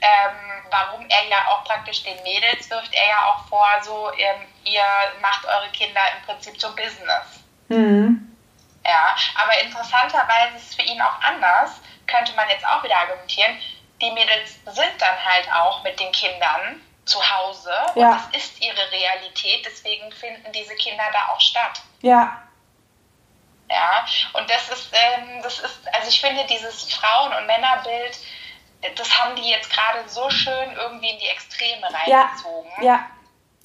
Ähm, warum er ja auch praktisch den Mädels wirft er ja auch vor, so, ähm, ihr macht eure Kinder im Prinzip zum Business. Mhm. Ja, aber interessanterweise ist es für ihn auch anders, könnte man jetzt auch wieder argumentieren. Die Mädels sind dann halt auch mit den Kindern zu Hause ja. und das ist ihre Realität, deswegen finden diese Kinder da auch statt. Ja. Ja, und das ist, ähm, das ist, also ich finde dieses Frauen- und Männerbild, das haben die jetzt gerade so schön irgendwie in die Extreme reingezogen. Ja, ja,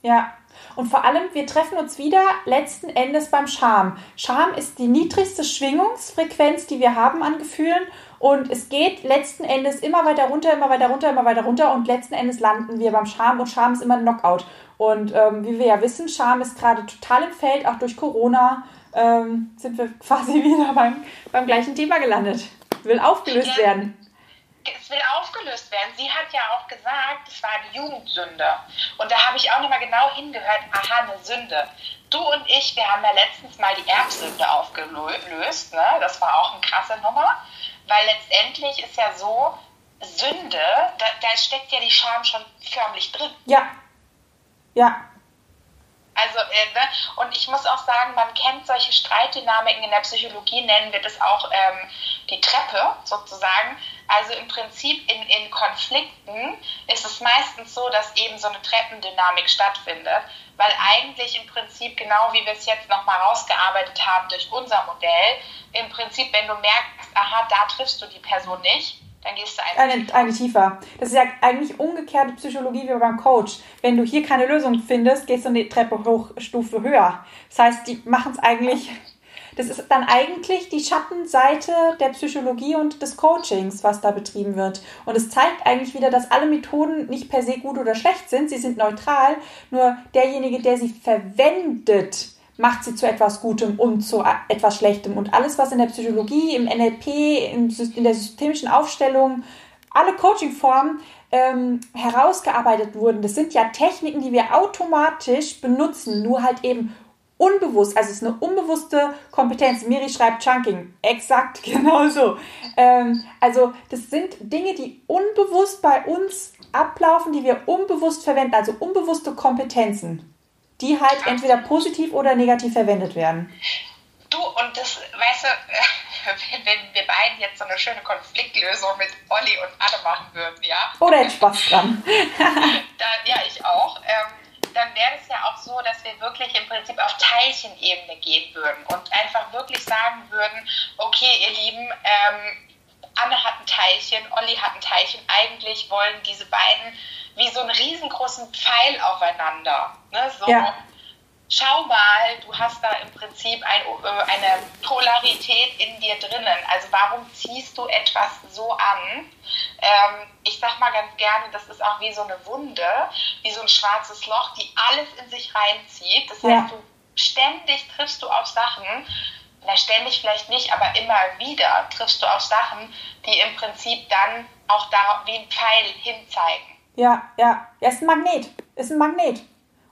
ja. Und vor allem, wir treffen uns wieder letzten Endes beim Scham. Scham ist die niedrigste Schwingungsfrequenz, die wir haben an Gefühlen. Und es geht letzten Endes immer weiter runter, immer weiter runter, immer weiter runter. Und letzten Endes landen wir beim Scham. Und Scham ist immer ein Knockout. Und ähm, wie wir ja wissen, Scham ist gerade total im Feld, auch durch Corona. Ähm, sind wir quasi wieder beim, beim gleichen Thema gelandet. Will aufgelöst ja. werden es will aufgelöst werden. Sie hat ja auch gesagt, es war die Jugendsünde. Und da habe ich auch nochmal genau hingehört, aha, eine Sünde. Du und ich, wir haben ja letztens mal die Erbsünde aufgelöst. Ne? Das war auch eine krasse Nummer. Weil letztendlich ist ja so, Sünde, da, da steckt ja die Scham schon förmlich drin. Ja. Ja. Also, äh, ne? und ich muss auch sagen, man kennt solche Streitdynamiken in der Psychologie, nennen wir das auch ähm, die Treppe sozusagen. Also im Prinzip in, in Konflikten ist es meistens so, dass eben so eine Treppendynamik stattfindet, weil eigentlich im Prinzip, genau wie wir es jetzt nochmal rausgearbeitet haben durch unser Modell, im Prinzip, wenn du merkst, aha, da triffst du die Person nicht, dann gehst du eine, eine, tiefer. eine tiefer. Das ist ja eigentlich umgekehrte Psychologie wie beim Coach. Wenn du hier keine Lösung findest, gehst du eine Treppe hoch, Stufe höher. Das heißt, die machen es eigentlich. Das ist dann eigentlich die Schattenseite der Psychologie und des Coachings, was da betrieben wird. Und es zeigt eigentlich wieder, dass alle Methoden nicht per se gut oder schlecht sind. Sie sind neutral. Nur derjenige, der sie verwendet, macht sie zu etwas Gutem und zu etwas Schlechtem. Und alles, was in der Psychologie, im NLP, in, der systemischen Aufstellung, alle Coaching-Formen ähm, herausgearbeitet wurden, das sind ja Techniken, die wir automatisch benutzen, nur halt eben unbewusst. Also es ist eine unbewusste Kompetenz. Miri schreibt Chunking. Exakt, genauso. Ähm, also das sind Dinge, die unbewusst bei uns ablaufen, die wir unbewusst verwenden, also unbewusste Kompetenzen die halt entweder positiv oder negativ verwendet werden. Du, und das, weißt du, wenn wir beiden jetzt so eine schöne Konfliktlösung mit Olli und Anne machen würden, ja? Oder hätte Spaß dran. dann, ja, ich auch. Ähm, dann wäre es ja auch so, dass wir wirklich im Prinzip auf Teilchenebene gehen würden und einfach wirklich sagen würden, okay, ihr Lieben, ähm, Anne hat ein Teilchen, Olli hat ein Teilchen. Eigentlich wollen diese beiden wie so einen riesengroßen Pfeil aufeinander. Ne? So, ja. Schau mal, du hast da im Prinzip ein, äh, eine Polarität in dir drinnen. Also warum ziehst du etwas so an? Ähm, ich sag mal ganz gerne, das ist auch wie so eine Wunde, wie so ein schwarzes Loch, die alles in sich reinzieht. Das heißt, ja. du ständig triffst du auf Sachen, na, ständig vielleicht nicht, aber immer wieder triffst du auf Sachen, die im Prinzip dann auch da wie ein Pfeil hinzeigen. Ja, ja. Ja, ist ein Magnet. Ist ein Magnet.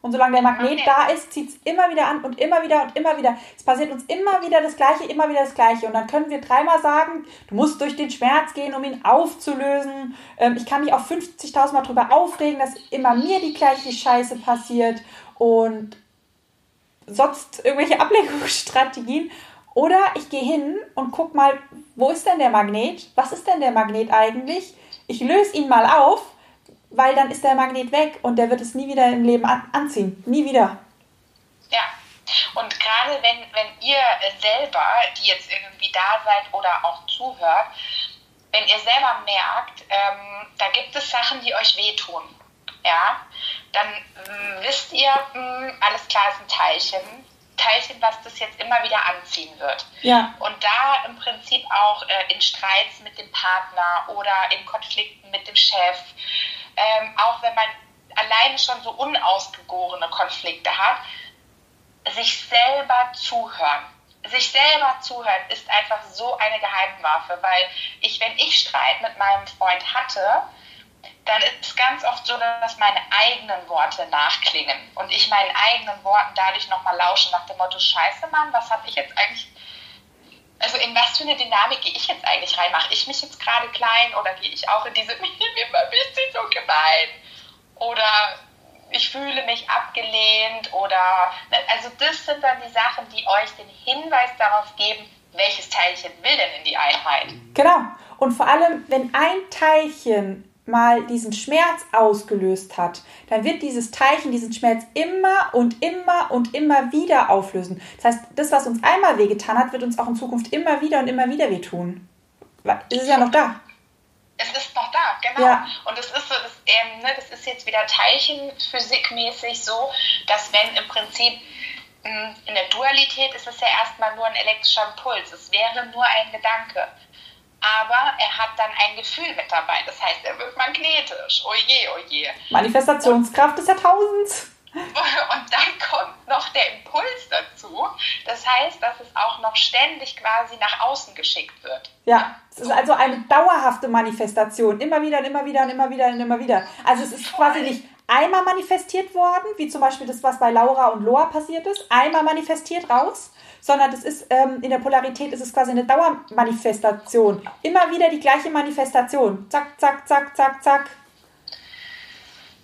Und solange der Magnet okay. da ist, zieht es immer wieder an und immer wieder und immer wieder. Es passiert uns immer wieder das Gleiche, immer wieder das Gleiche. Und dann können wir dreimal sagen, du musst durch den Schmerz gehen, um ihn aufzulösen. Ähm, ich kann mich auch 50.000 Mal darüber aufregen, dass immer mir die gleiche Scheiße passiert. Und sonst irgendwelche Ablenkungsstrategien. Oder ich gehe hin und guck mal, wo ist denn der Magnet? Was ist denn der Magnet eigentlich? Ich löse ihn mal auf weil dann ist der Magnet weg und der wird es nie wieder im Leben an anziehen. Nie wieder. Ja. Und gerade wenn, wenn ihr selber, die jetzt irgendwie da seid oder auch zuhört, wenn ihr selber merkt, ähm, da gibt es Sachen, die euch wehtun, ja, dann ähm, wisst ihr, mh, hm, alles klar ist ein Teilchen, Teilchen, was das jetzt immer wieder anziehen wird. Ja. Und da im Prinzip auch äh, in Streits mit dem Partner oder in Konflikten mit dem Chef, ähm, auch wenn man alleine schon so unausgegorene Konflikte hat, sich selber zuhören. Sich selber zuhören ist einfach so eine Geheimwaffe, weil ich, wenn ich Streit mit meinem Freund hatte, dann ist es ganz oft so, dass meine eigenen Worte nachklingen und ich meinen eigenen Worten dadurch nochmal lausche nach dem Motto, scheiße Mann, was habe ich jetzt eigentlich, also in was für eine Dynamik gehe ich jetzt eigentlich rein? Mache ich mich jetzt gerade klein oder gehe ich auch in diese, mir bist du so gemein? Oder ich fühle mich abgelehnt oder, ne, also das sind dann die Sachen, die euch den Hinweis darauf geben, welches Teilchen will denn in die Einheit. Genau. Und vor allem, wenn ein Teilchen mal diesen Schmerz ausgelöst hat, dann wird dieses Teilchen diesen Schmerz immer und immer und immer wieder auflösen. Das heißt, das, was uns einmal wehgetan hat, wird uns auch in Zukunft immer wieder und immer wieder wehtun. Es ist ja noch da. Es ist noch da, genau. Ja. Und es ist so, das, ähm, ne, das ist jetzt wieder Teilchenphysikmäßig so, dass wenn im Prinzip hm, in der Dualität ist es ja erstmal nur ein elektrischer Impuls. Es wäre nur ein Gedanke aber er hat dann ein Gefühl mit dabei. Das heißt, er wird magnetisch. Oje, oje. Manifestationskraft des Jahrtausends. Und dann kommt noch der Impuls dazu. Das heißt, dass es auch noch ständig quasi nach außen geschickt wird. Ja, es ist also eine dauerhafte Manifestation. Immer wieder und immer wieder und immer wieder und immer wieder. Also es ist quasi nicht einmal manifestiert worden, wie zum Beispiel das, was bei Laura und Loa passiert ist. Einmal manifestiert raus sondern das ist ähm, in der Polarität ist es quasi eine Dauermanifestation. Immer wieder die gleiche Manifestation. Zack, zack, zack, zack, zack.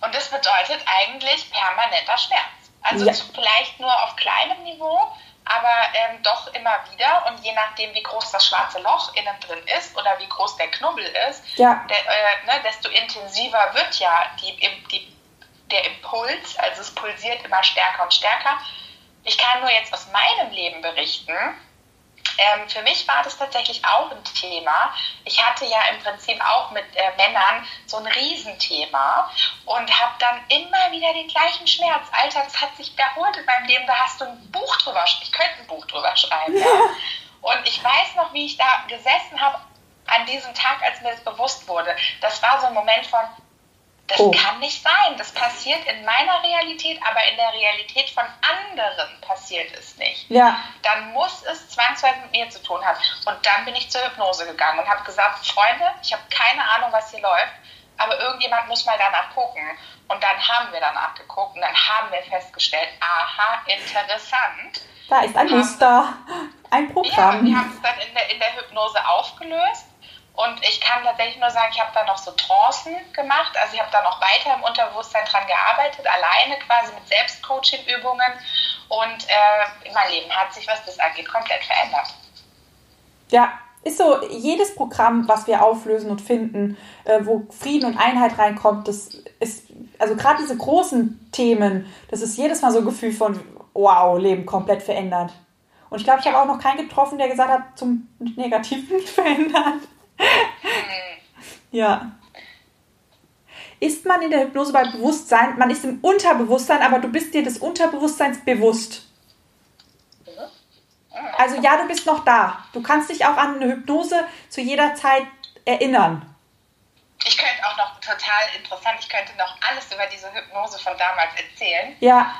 Und das bedeutet eigentlich permanenter Schmerz. Also ja. vielleicht nur auf kleinem Niveau, aber ähm, doch immer wieder. Und je nachdem, wie groß das schwarze Loch innen drin ist oder wie groß der Knubbel ist, ja. der, äh, ne, desto intensiver wird ja die, die, der Impuls. Also es pulsiert immer stärker und stärker. Ich kann nur jetzt aus meinem Leben berichten. Ähm, für mich war das tatsächlich auch ein Thema. Ich hatte ja im Prinzip auch mit äh, Männern so ein Riesenthema und habe dann immer wieder den gleichen Schmerz. Alter, das hat sich wiederholt in meinem Leben. Da hast du ein Buch drüber. Ich könnte ein Buch drüber schreiben. Ja. Und ich weiß noch, wie ich da gesessen habe an diesem Tag, als mir das bewusst wurde. Das war so ein Moment von, das oh. kann nicht sein. Das passiert in meiner Realität, aber in der Realität von anderen passiert es nicht. Ja. Dann muss es zwangsweise mit mir zu tun haben. Und dann bin ich zur Hypnose gegangen und habe gesagt, Freunde, ich habe keine Ahnung, was hier läuft, aber irgendjemand muss mal danach gucken. Und dann haben wir danach geguckt und dann haben wir festgestellt, aha, interessant. Da ist ein Muster, ein Programm. Ja, wir haben es dann in der, in der Hypnose aufgelöst und ich kann tatsächlich nur sagen, ich habe da noch so Trancen gemacht. Also ich habe da noch weiter im Unterbewusstsein dran gearbeitet, alleine quasi mit Selbstcoaching-Übungen. Und äh, mein Leben hat sich, was das angeht, komplett verändert. Ja, ist so, jedes Programm, was wir auflösen und finden, äh, wo Frieden und Einheit reinkommt, das ist, also gerade diese großen Themen, das ist jedes Mal so ein Gefühl von, wow, Leben komplett verändert. Und ich glaube, ich habe auch noch keinen getroffen, der gesagt hat, zum Negativen verändert. ja. Ist man in der Hypnose bei Bewusstsein? Man ist im Unterbewusstsein, aber du bist dir des Unterbewusstseins bewusst. Also ja, du bist noch da. Du kannst dich auch an eine Hypnose zu jeder Zeit erinnern. Ich könnte auch noch total interessant, ich könnte noch alles über diese Hypnose von damals erzählen. Ja.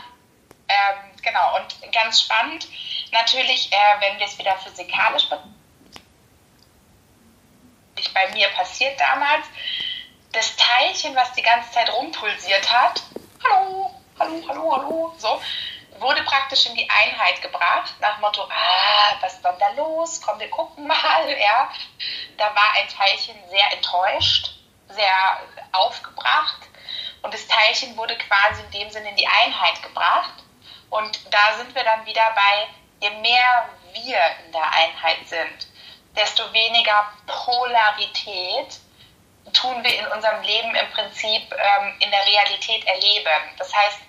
Ähm, genau, und ganz spannend natürlich, äh, wenn wir es wieder physikalisch betrachten bei mir passiert damals. Das Teilchen, was die ganze Zeit rumpulsiert hat, hallo, hallo, hallo, hallo, so, wurde praktisch in die Einheit gebracht, nach Motto, ah, was ist denn da los? Komm, wir gucken mal, ja. Da war ein Teilchen sehr enttäuscht, sehr aufgebracht und das Teilchen wurde quasi in dem Sinne in die Einheit gebracht. Und da sind wir dann wieder bei, je mehr wir in der Einheit sind, desto weniger Polarität tun wir in unserem Leben im Prinzip ähm, in der Realität erleben. Das heißt,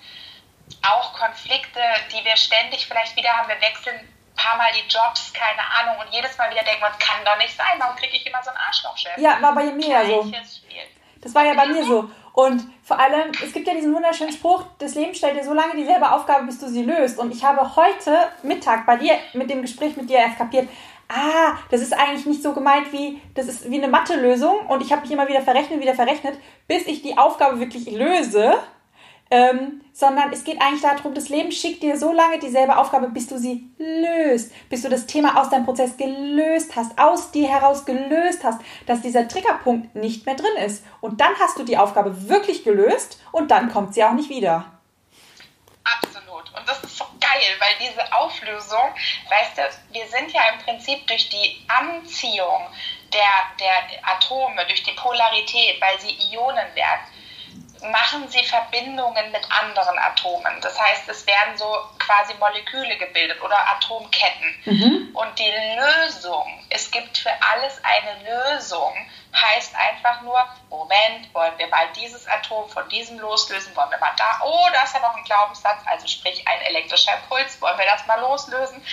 auch Konflikte, die wir ständig vielleicht wieder haben, wir wechseln ein paar Mal die Jobs, keine Ahnung, und jedes Mal wieder denken wir, das kann doch nicht sein, warum kriege ich immer so einen Arschlochchef? Ja, war bei mir ja so. Das war ja bei mir so. Und Vor allem, es gibt ja diesen wunderschönen Spruch, das Leben stellt dir so lange dieselbe Aufgabe, bis du sie löst. Und ich habe heute Mittag bei dir mit dem Gespräch mit dir erst kapiert, ah, das ist eigentlich nicht so gemeint wie, das ist wie eine Mathe-Lösung und ich habe mich immer wieder verrechnet, wieder verrechnet, bis ich die Aufgabe wirklich löse ähm, sondern es geht eigentlich darum, das Leben schickt dir so lange dieselbe Aufgabe, bis du sie löst, bis du das Thema aus deinem Prozess gelöst hast, aus dir heraus gelöst hast, dass dieser Triggerpunkt nicht mehr drin ist. Und dann hast du die Aufgabe wirklich gelöst und dann kommt sie auch nicht wieder. Absolut. Und das weil diese Auflösung, weißt du, wir sind ja im Prinzip durch die Anziehung der, der Atome, durch die Polarität, weil sie Ionen werden, machen sie Verbindungen mit anderen Atomen. Das heißt, es werden so quasi Moleküle gebildet oder Atomketten. Mhm. Und die Lösung, es gibt für alles eine Lösung, heißt einfach nur, Moment, wollen wir mal dieses Atom von diesem loslösen, wollen wir mal da, oh, da ist ja noch ein Glaubenssatz, also sprich ein elektrischer Impuls, wollen wir das mal loslösen?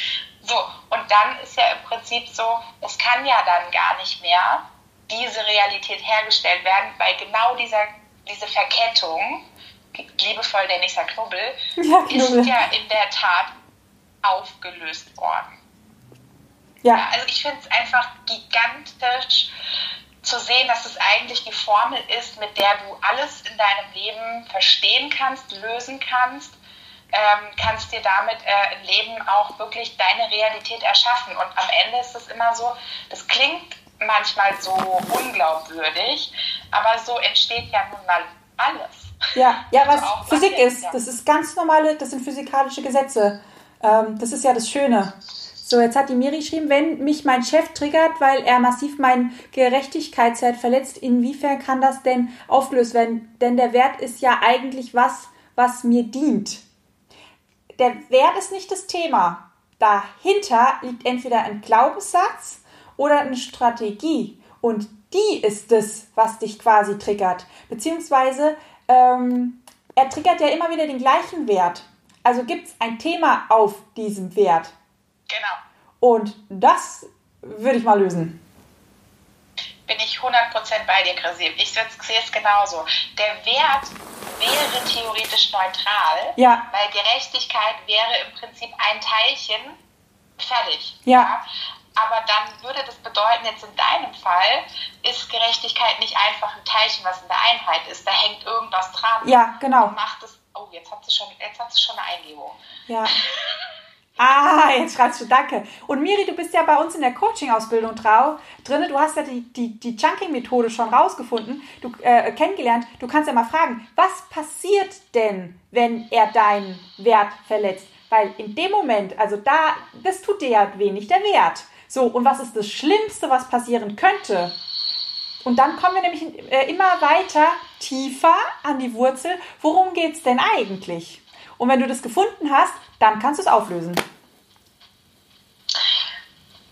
So, und dann ist ja im Prinzip so, es kann ja dann gar nicht mehr diese Realität hergestellt werden, weil genau dieser diese Verkettung, liebevoll nenne ich es ja Knubbel, ja, Knubbel, ist ja in der Tat aufgelöst worden. Ja. Also ich finde es einfach gigantisch zu sehen, dass es eigentlich die Formel ist, mit der du alles in deinem Leben verstehen kannst, lösen kannst, ähm, kannst dir damit äh, im Leben auch wirklich deine Realität erschaffen. Und am Ende ist es immer so, das klingt manchmal so unglaubwürdig, aber so entsteht ja nun mal alles. Ja, ja was also Physik ist, das ist ganz normale, das sind physikalische Gesetze. Ähm, das ist ja das Schöne. So, jetzt hat die Miri geschrieben, wenn mich mein Chef triggert, weil er massiv mein Gerechtigkeitswert verletzt, inwiefern kann das denn aufgelöst werden? Denn der Wert ist ja eigentlich was, was mir dient. Der Wert ist nicht das Thema. Dahinter liegt entweder ein Glaubenssatz oder eine Strategie. Und die ist es, was dich quasi triggert. Beziehungsweise ähm, er triggert ja immer wieder den gleichen Wert. Also gibt es ein Thema auf diesem Wert. Genau. Und das würde ich mal lösen. Bin ich 100% bei dir, Chrissy. Ich sehe es genauso. Der Wert wäre theoretisch neutral, ja. weil Gerechtigkeit wäre im Prinzip ein Teilchen fertig. Ja. ja. Aber dann würde das bedeuten, jetzt in deinem Fall ist Gerechtigkeit nicht einfach ein Teilchen, was in der Einheit ist. Da hängt irgendwas dran. Ja, genau. Und macht es. Oh, jetzt hat sie schon, jetzt hat sie schon eine Eingebung. Ja. Ah, jetzt schreibst du Danke. Und Miri, du bist ja bei uns in der Coaching-Ausbildung drin. Du hast ja die, die, die Chunking-Methode schon rausgefunden, du, äh, kennengelernt. Du kannst ja mal fragen, was passiert denn, wenn er deinen Wert verletzt? Weil in dem Moment, also da, das tut dir ja wenig der Wert. So, und was ist das Schlimmste, was passieren könnte? Und dann kommen wir nämlich äh, immer weiter tiefer an die Wurzel. Worum geht es denn eigentlich? Und wenn du das gefunden hast, dann kannst du es auflösen.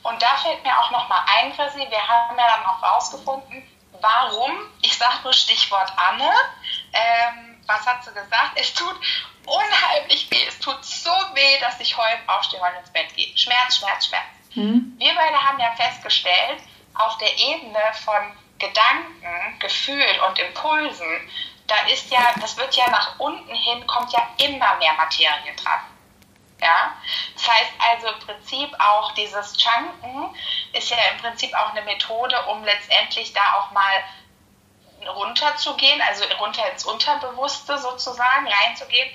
Und da fällt mir auch nochmal ein, Chrissy, wir haben ja dann auch rausgefunden, warum, ich sage nur Stichwort Anne, ähm, was hat sie gesagt? Es tut unheimlich weh, es tut so weh, dass ich heute aufstehe, heute ins Bett gehe. Schmerz, Schmerz, Schmerz. Mhm. Wir beide haben ja festgestellt, auf der Ebene von Gedanken, Gefühl und Impulsen, da ist ja, das wird ja nach unten hin, kommt ja immer mehr Materie dran. Ja? Das heißt also im Prinzip auch dieses Chunken ist ja im Prinzip auch eine Methode, um letztendlich da auch mal runterzugehen, also runter ins Unterbewusste sozusagen reinzugehen.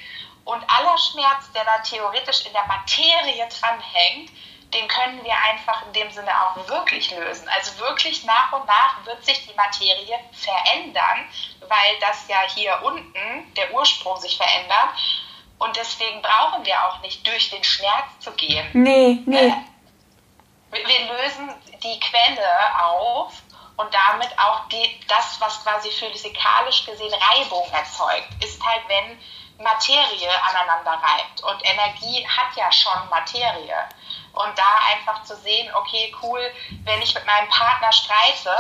Und aller Schmerz, der da theoretisch in der Materie dranhängt, den können wir einfach in dem Sinne auch wirklich lösen. Also wirklich nach und nach wird sich die Materie verändern, weil das ja hier unten der Ursprung sich verändert. Und deswegen brauchen wir auch nicht durch den Schmerz zu gehen. Nee, nee. Äh, wir lösen die Quelle auf und damit auch die, das, was quasi physikalisch gesehen Reibung erzeugt, ist halt, wenn Materie aneinander reibt. Und Energie hat ja schon Materie. Und da einfach zu sehen, okay, cool, wenn ich mit meinem Partner streite,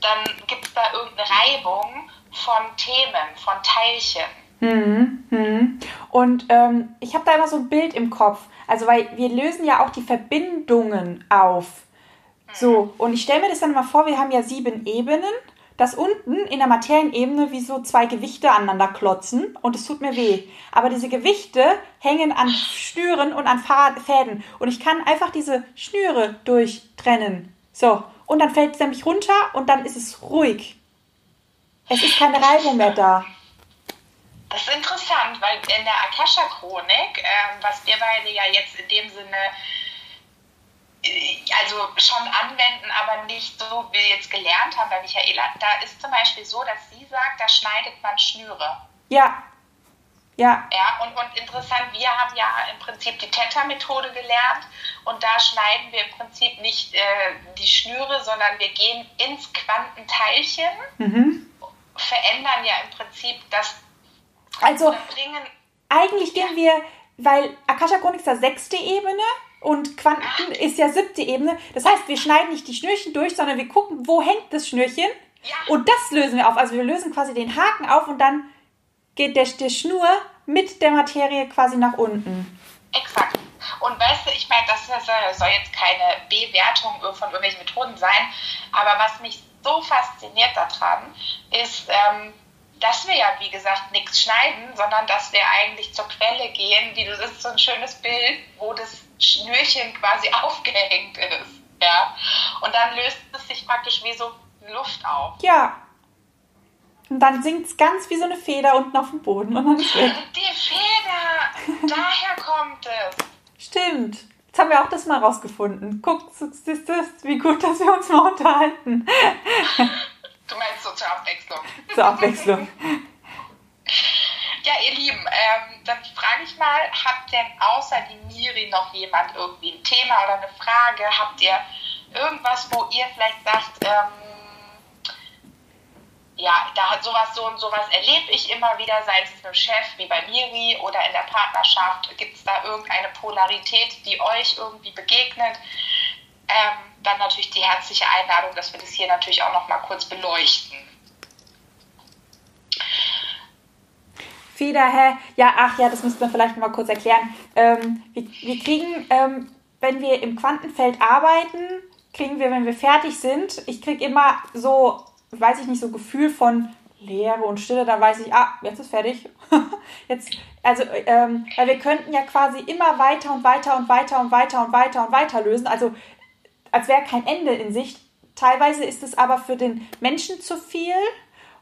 dann gibt es da irgendeine Reibung von Themen, von Teilchen. Mhm, mhm. Und ähm, ich habe da immer so ein Bild im Kopf. Also, weil wir lösen ja auch die Verbindungen auf. So, mhm. und ich stelle mir das dann mal vor, wir haben ja sieben Ebenen dass unten in der Materienebene wie so zwei Gewichte aneinander klotzen und es tut mir weh. Aber diese Gewichte hängen an Schnüren und an Fäden und ich kann einfach diese Schnüre durchtrennen. So, und dann fällt es nämlich runter und dann ist es ruhig. Es ist keine Reibung mehr da. Das ist interessant, weil in der Akasha-Chronik, äh, was wir beide ja jetzt in dem Sinne also schon anwenden, aber nicht so, wie wir jetzt gelernt haben bei Michaela. Da ist zum Beispiel so, dass sie sagt, da schneidet man Schnüre. Ja. Ja. Ja, und, und interessant, wir haben ja im Prinzip die Theta-Methode gelernt und da schneiden wir im Prinzip nicht äh, die Schnüre, sondern wir gehen ins Quantenteilchen, mhm. verändern ja im Prinzip das. Also, bringen, eigentlich gehen ja. wir, weil Akasha Chronik ist ja sechste Ebene und Quanten ist ja siebte Ebene. Das heißt, wir schneiden nicht die Schnürchen durch, sondern wir gucken, wo hängt das Schnürchen. Ja. Und das lösen wir auf. Also wir lösen quasi den Haken auf und dann geht der, der Schnur mit der Materie quasi nach unten. Exakt. Und weißt du, ich meine, das soll jetzt keine Bewertung von irgendwelchen Methoden sein, aber was mich so fasziniert daran ist, ähm, dass wir ja, wie gesagt, nichts schneiden, sondern dass wir eigentlich zur Quelle gehen, wie du das ist so ein schönes Bild, wo das Schnürchen quasi aufgehängt ist. Ja. Und dann löst es sich praktisch wie so Luft auf. Ja. Und dann sinkt es ganz wie so eine Feder unten auf dem Boden und dann ist weg. Die Feder! Daher kommt es. Stimmt. Jetzt haben wir auch das mal rausgefunden. Guck, siehst du, wie gut, dass wir uns mal unterhalten. Du meinst so zur Abwechslung. Zur Abwechslung. Ja, ihr Lieben, ähm, dann frage ich mal, habt denn außer die Miri noch jemand irgendwie ein Thema oder eine Frage? Habt ihr irgendwas, wo ihr vielleicht sagt, ähm, ja, da hat sowas, so und sowas erlebe ich immer wieder, sei es mit dem Chef wie bei Miri oder in der Partnerschaft, gibt es da irgendeine Polarität, die euch irgendwie begegnet? Ähm, dann natürlich die herzliche Einladung, dass wir das hier natürlich auch noch mal kurz beleuchten. Feder, hä? Ja, ach ja, das müssten wir vielleicht mal kurz erklären. Ähm, wir, wir, kriegen, ähm, wenn wir im Quantenfeld arbeiten, kriegen wir, wenn wir fertig sind, ich kriege immer so, weiß ich nicht, so Gefühl von Leere und Stille, dann weiß ich, ah, jetzt ist fertig. jetzt, also, ähm, weil wir könnten ja quasi immer weiter und weiter und weiter und weiter und weiter und weiter lösen. Also, als wäre kein Ende in Sicht. Teilweise ist es aber für den Menschen zu viel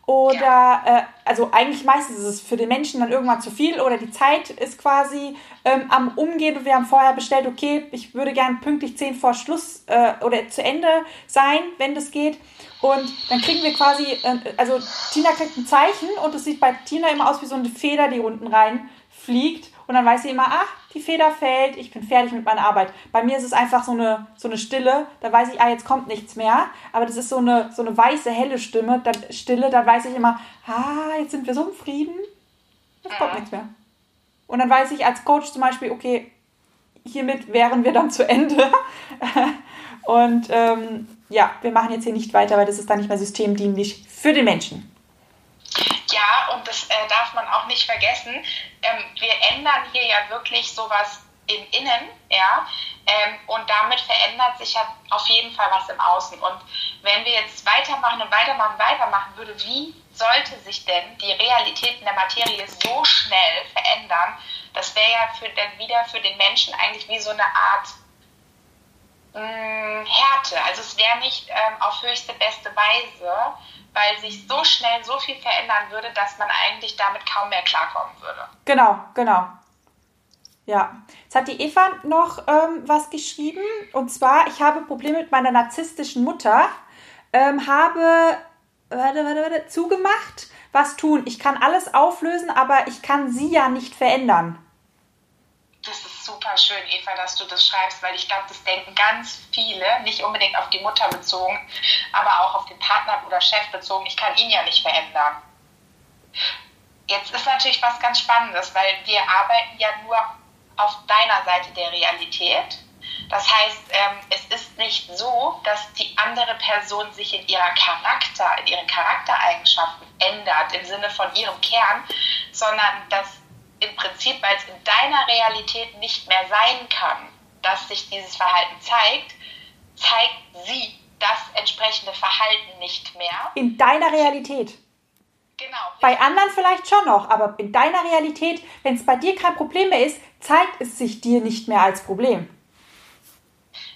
oder, ja. äh, also eigentlich meistens ist es für den Menschen dann irgendwann zu viel oder die Zeit ist quasi ähm, am Umgehen und wir haben vorher bestellt, okay, ich würde gern pünktlich 10 vor Schluss äh, oder zu Ende sein, wenn das geht. Und dann kriegen wir quasi, äh, also Tina kriegt ein Zeichen und es sieht bei Tina immer aus wie so eine Feder, die unten rein fliegt. Und dann weiß sie immer, ach, die Feder fällt, ich bin fertig mit meiner Arbeit. Bei mir ist es einfach so eine, so eine Stille, da weiß ich, ah, jetzt kommt nichts mehr. Aber das ist so eine, so eine weiße, helle Stimme, dann, Stille, da weiß ich immer, ah, jetzt sind wir so im Frieden, jetzt kommt nichts mehr. Und dann weiß ich als Coach zum Beispiel, okay, hiermit wären wir dann zu Ende. Und ähm, ja, wir machen jetzt hier nicht weiter, weil das ist dann nicht mehr systemdienlich für den Menschen. Ja, und das äh, darf man auch nicht vergessen. Ähm, wir ändern hier ja wirklich sowas im Innen, ja, ähm, und damit verändert sich ja auf jeden Fall was im Außen. Und wenn wir jetzt weitermachen und weitermachen, weitermachen würde, wie sollte sich denn die Realität in der Materie so schnell verändern? Das wäre ja für, dann wieder für den Menschen eigentlich wie so eine Art mh, mm, Härte. Also es wäre nicht ähm, auf höchste, beste Weise, weil sich so schnell so viel verändern würde, dass man eigentlich damit kaum mehr klarkommen würde. Genau, genau. Ja, jetzt hat die Eva noch ähm, was geschrieben und zwar, ich habe Probleme mit meiner narzisstischen Mutter, ähm, habe warte, warte, warte, zugemacht, was tun. Ich kann alles auflösen, aber ich kann sie ja nicht verändern. Super schön, Eva, dass du das schreibst, weil ich glaube, das denken ganz viele, nicht unbedingt auf die Mutter bezogen, aber auch auf den Partner oder Chef bezogen. Ich kann ihn ja nicht verändern. Jetzt ist natürlich was ganz Spannendes, weil wir arbeiten ja nur auf deiner Seite der Realität. Das heißt, ähm, es ist nicht so, dass die andere Person sich in ihrer Charakter, in ihren Charaktereigenschaften ändert, im Sinne von ihrem Kern, sondern dass im Prinzip, weil es in deiner Realität nicht mehr sein kann, dass sich dieses Verhalten zeigt, zeigt sie das entsprechende Verhalten nicht mehr. In deiner Realität. Genau. Bei anderen vielleicht schon noch, aber in deiner Realität, wenn es bei dir kein Problem mehr ist, zeigt es sich dir nicht mehr als Problem.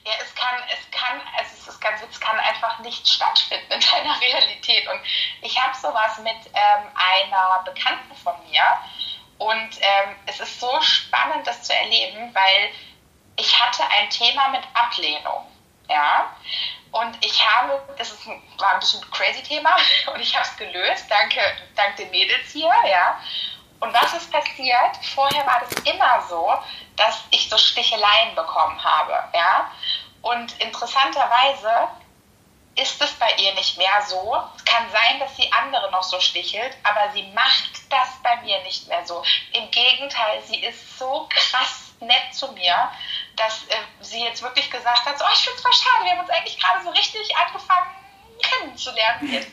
Ja, es kann, es kann, es ist ganz es kann einfach nicht stattfinden in deiner Realität. Und ich habe sowas mit ähm, einer Bekannten von mir. Und ähm, es ist so spannend, das zu erleben, weil ich hatte ein Thema mit Ablehnung. Ja, und ich habe, das ist ein, war ein bisschen ein crazy Thema und ich habe es gelöst, danke, dank den Mädels hier, ja. Und was ist passiert? Vorher war das immer so, dass ich so Sticheleien bekommen habe, ja. Und interessanterweise ist es bei ihr nicht mehr so. Es kann sein, dass sie andere noch so stichelt, aber sie macht das bei mir nicht mehr so. Im Gegenteil, sie ist so krass nett zu mir, dass äh, sie jetzt wirklich gesagt hat, so, oh, ich finde es voll schade, wir haben uns eigentlich gerade so richtig angefangen kennenzulernen.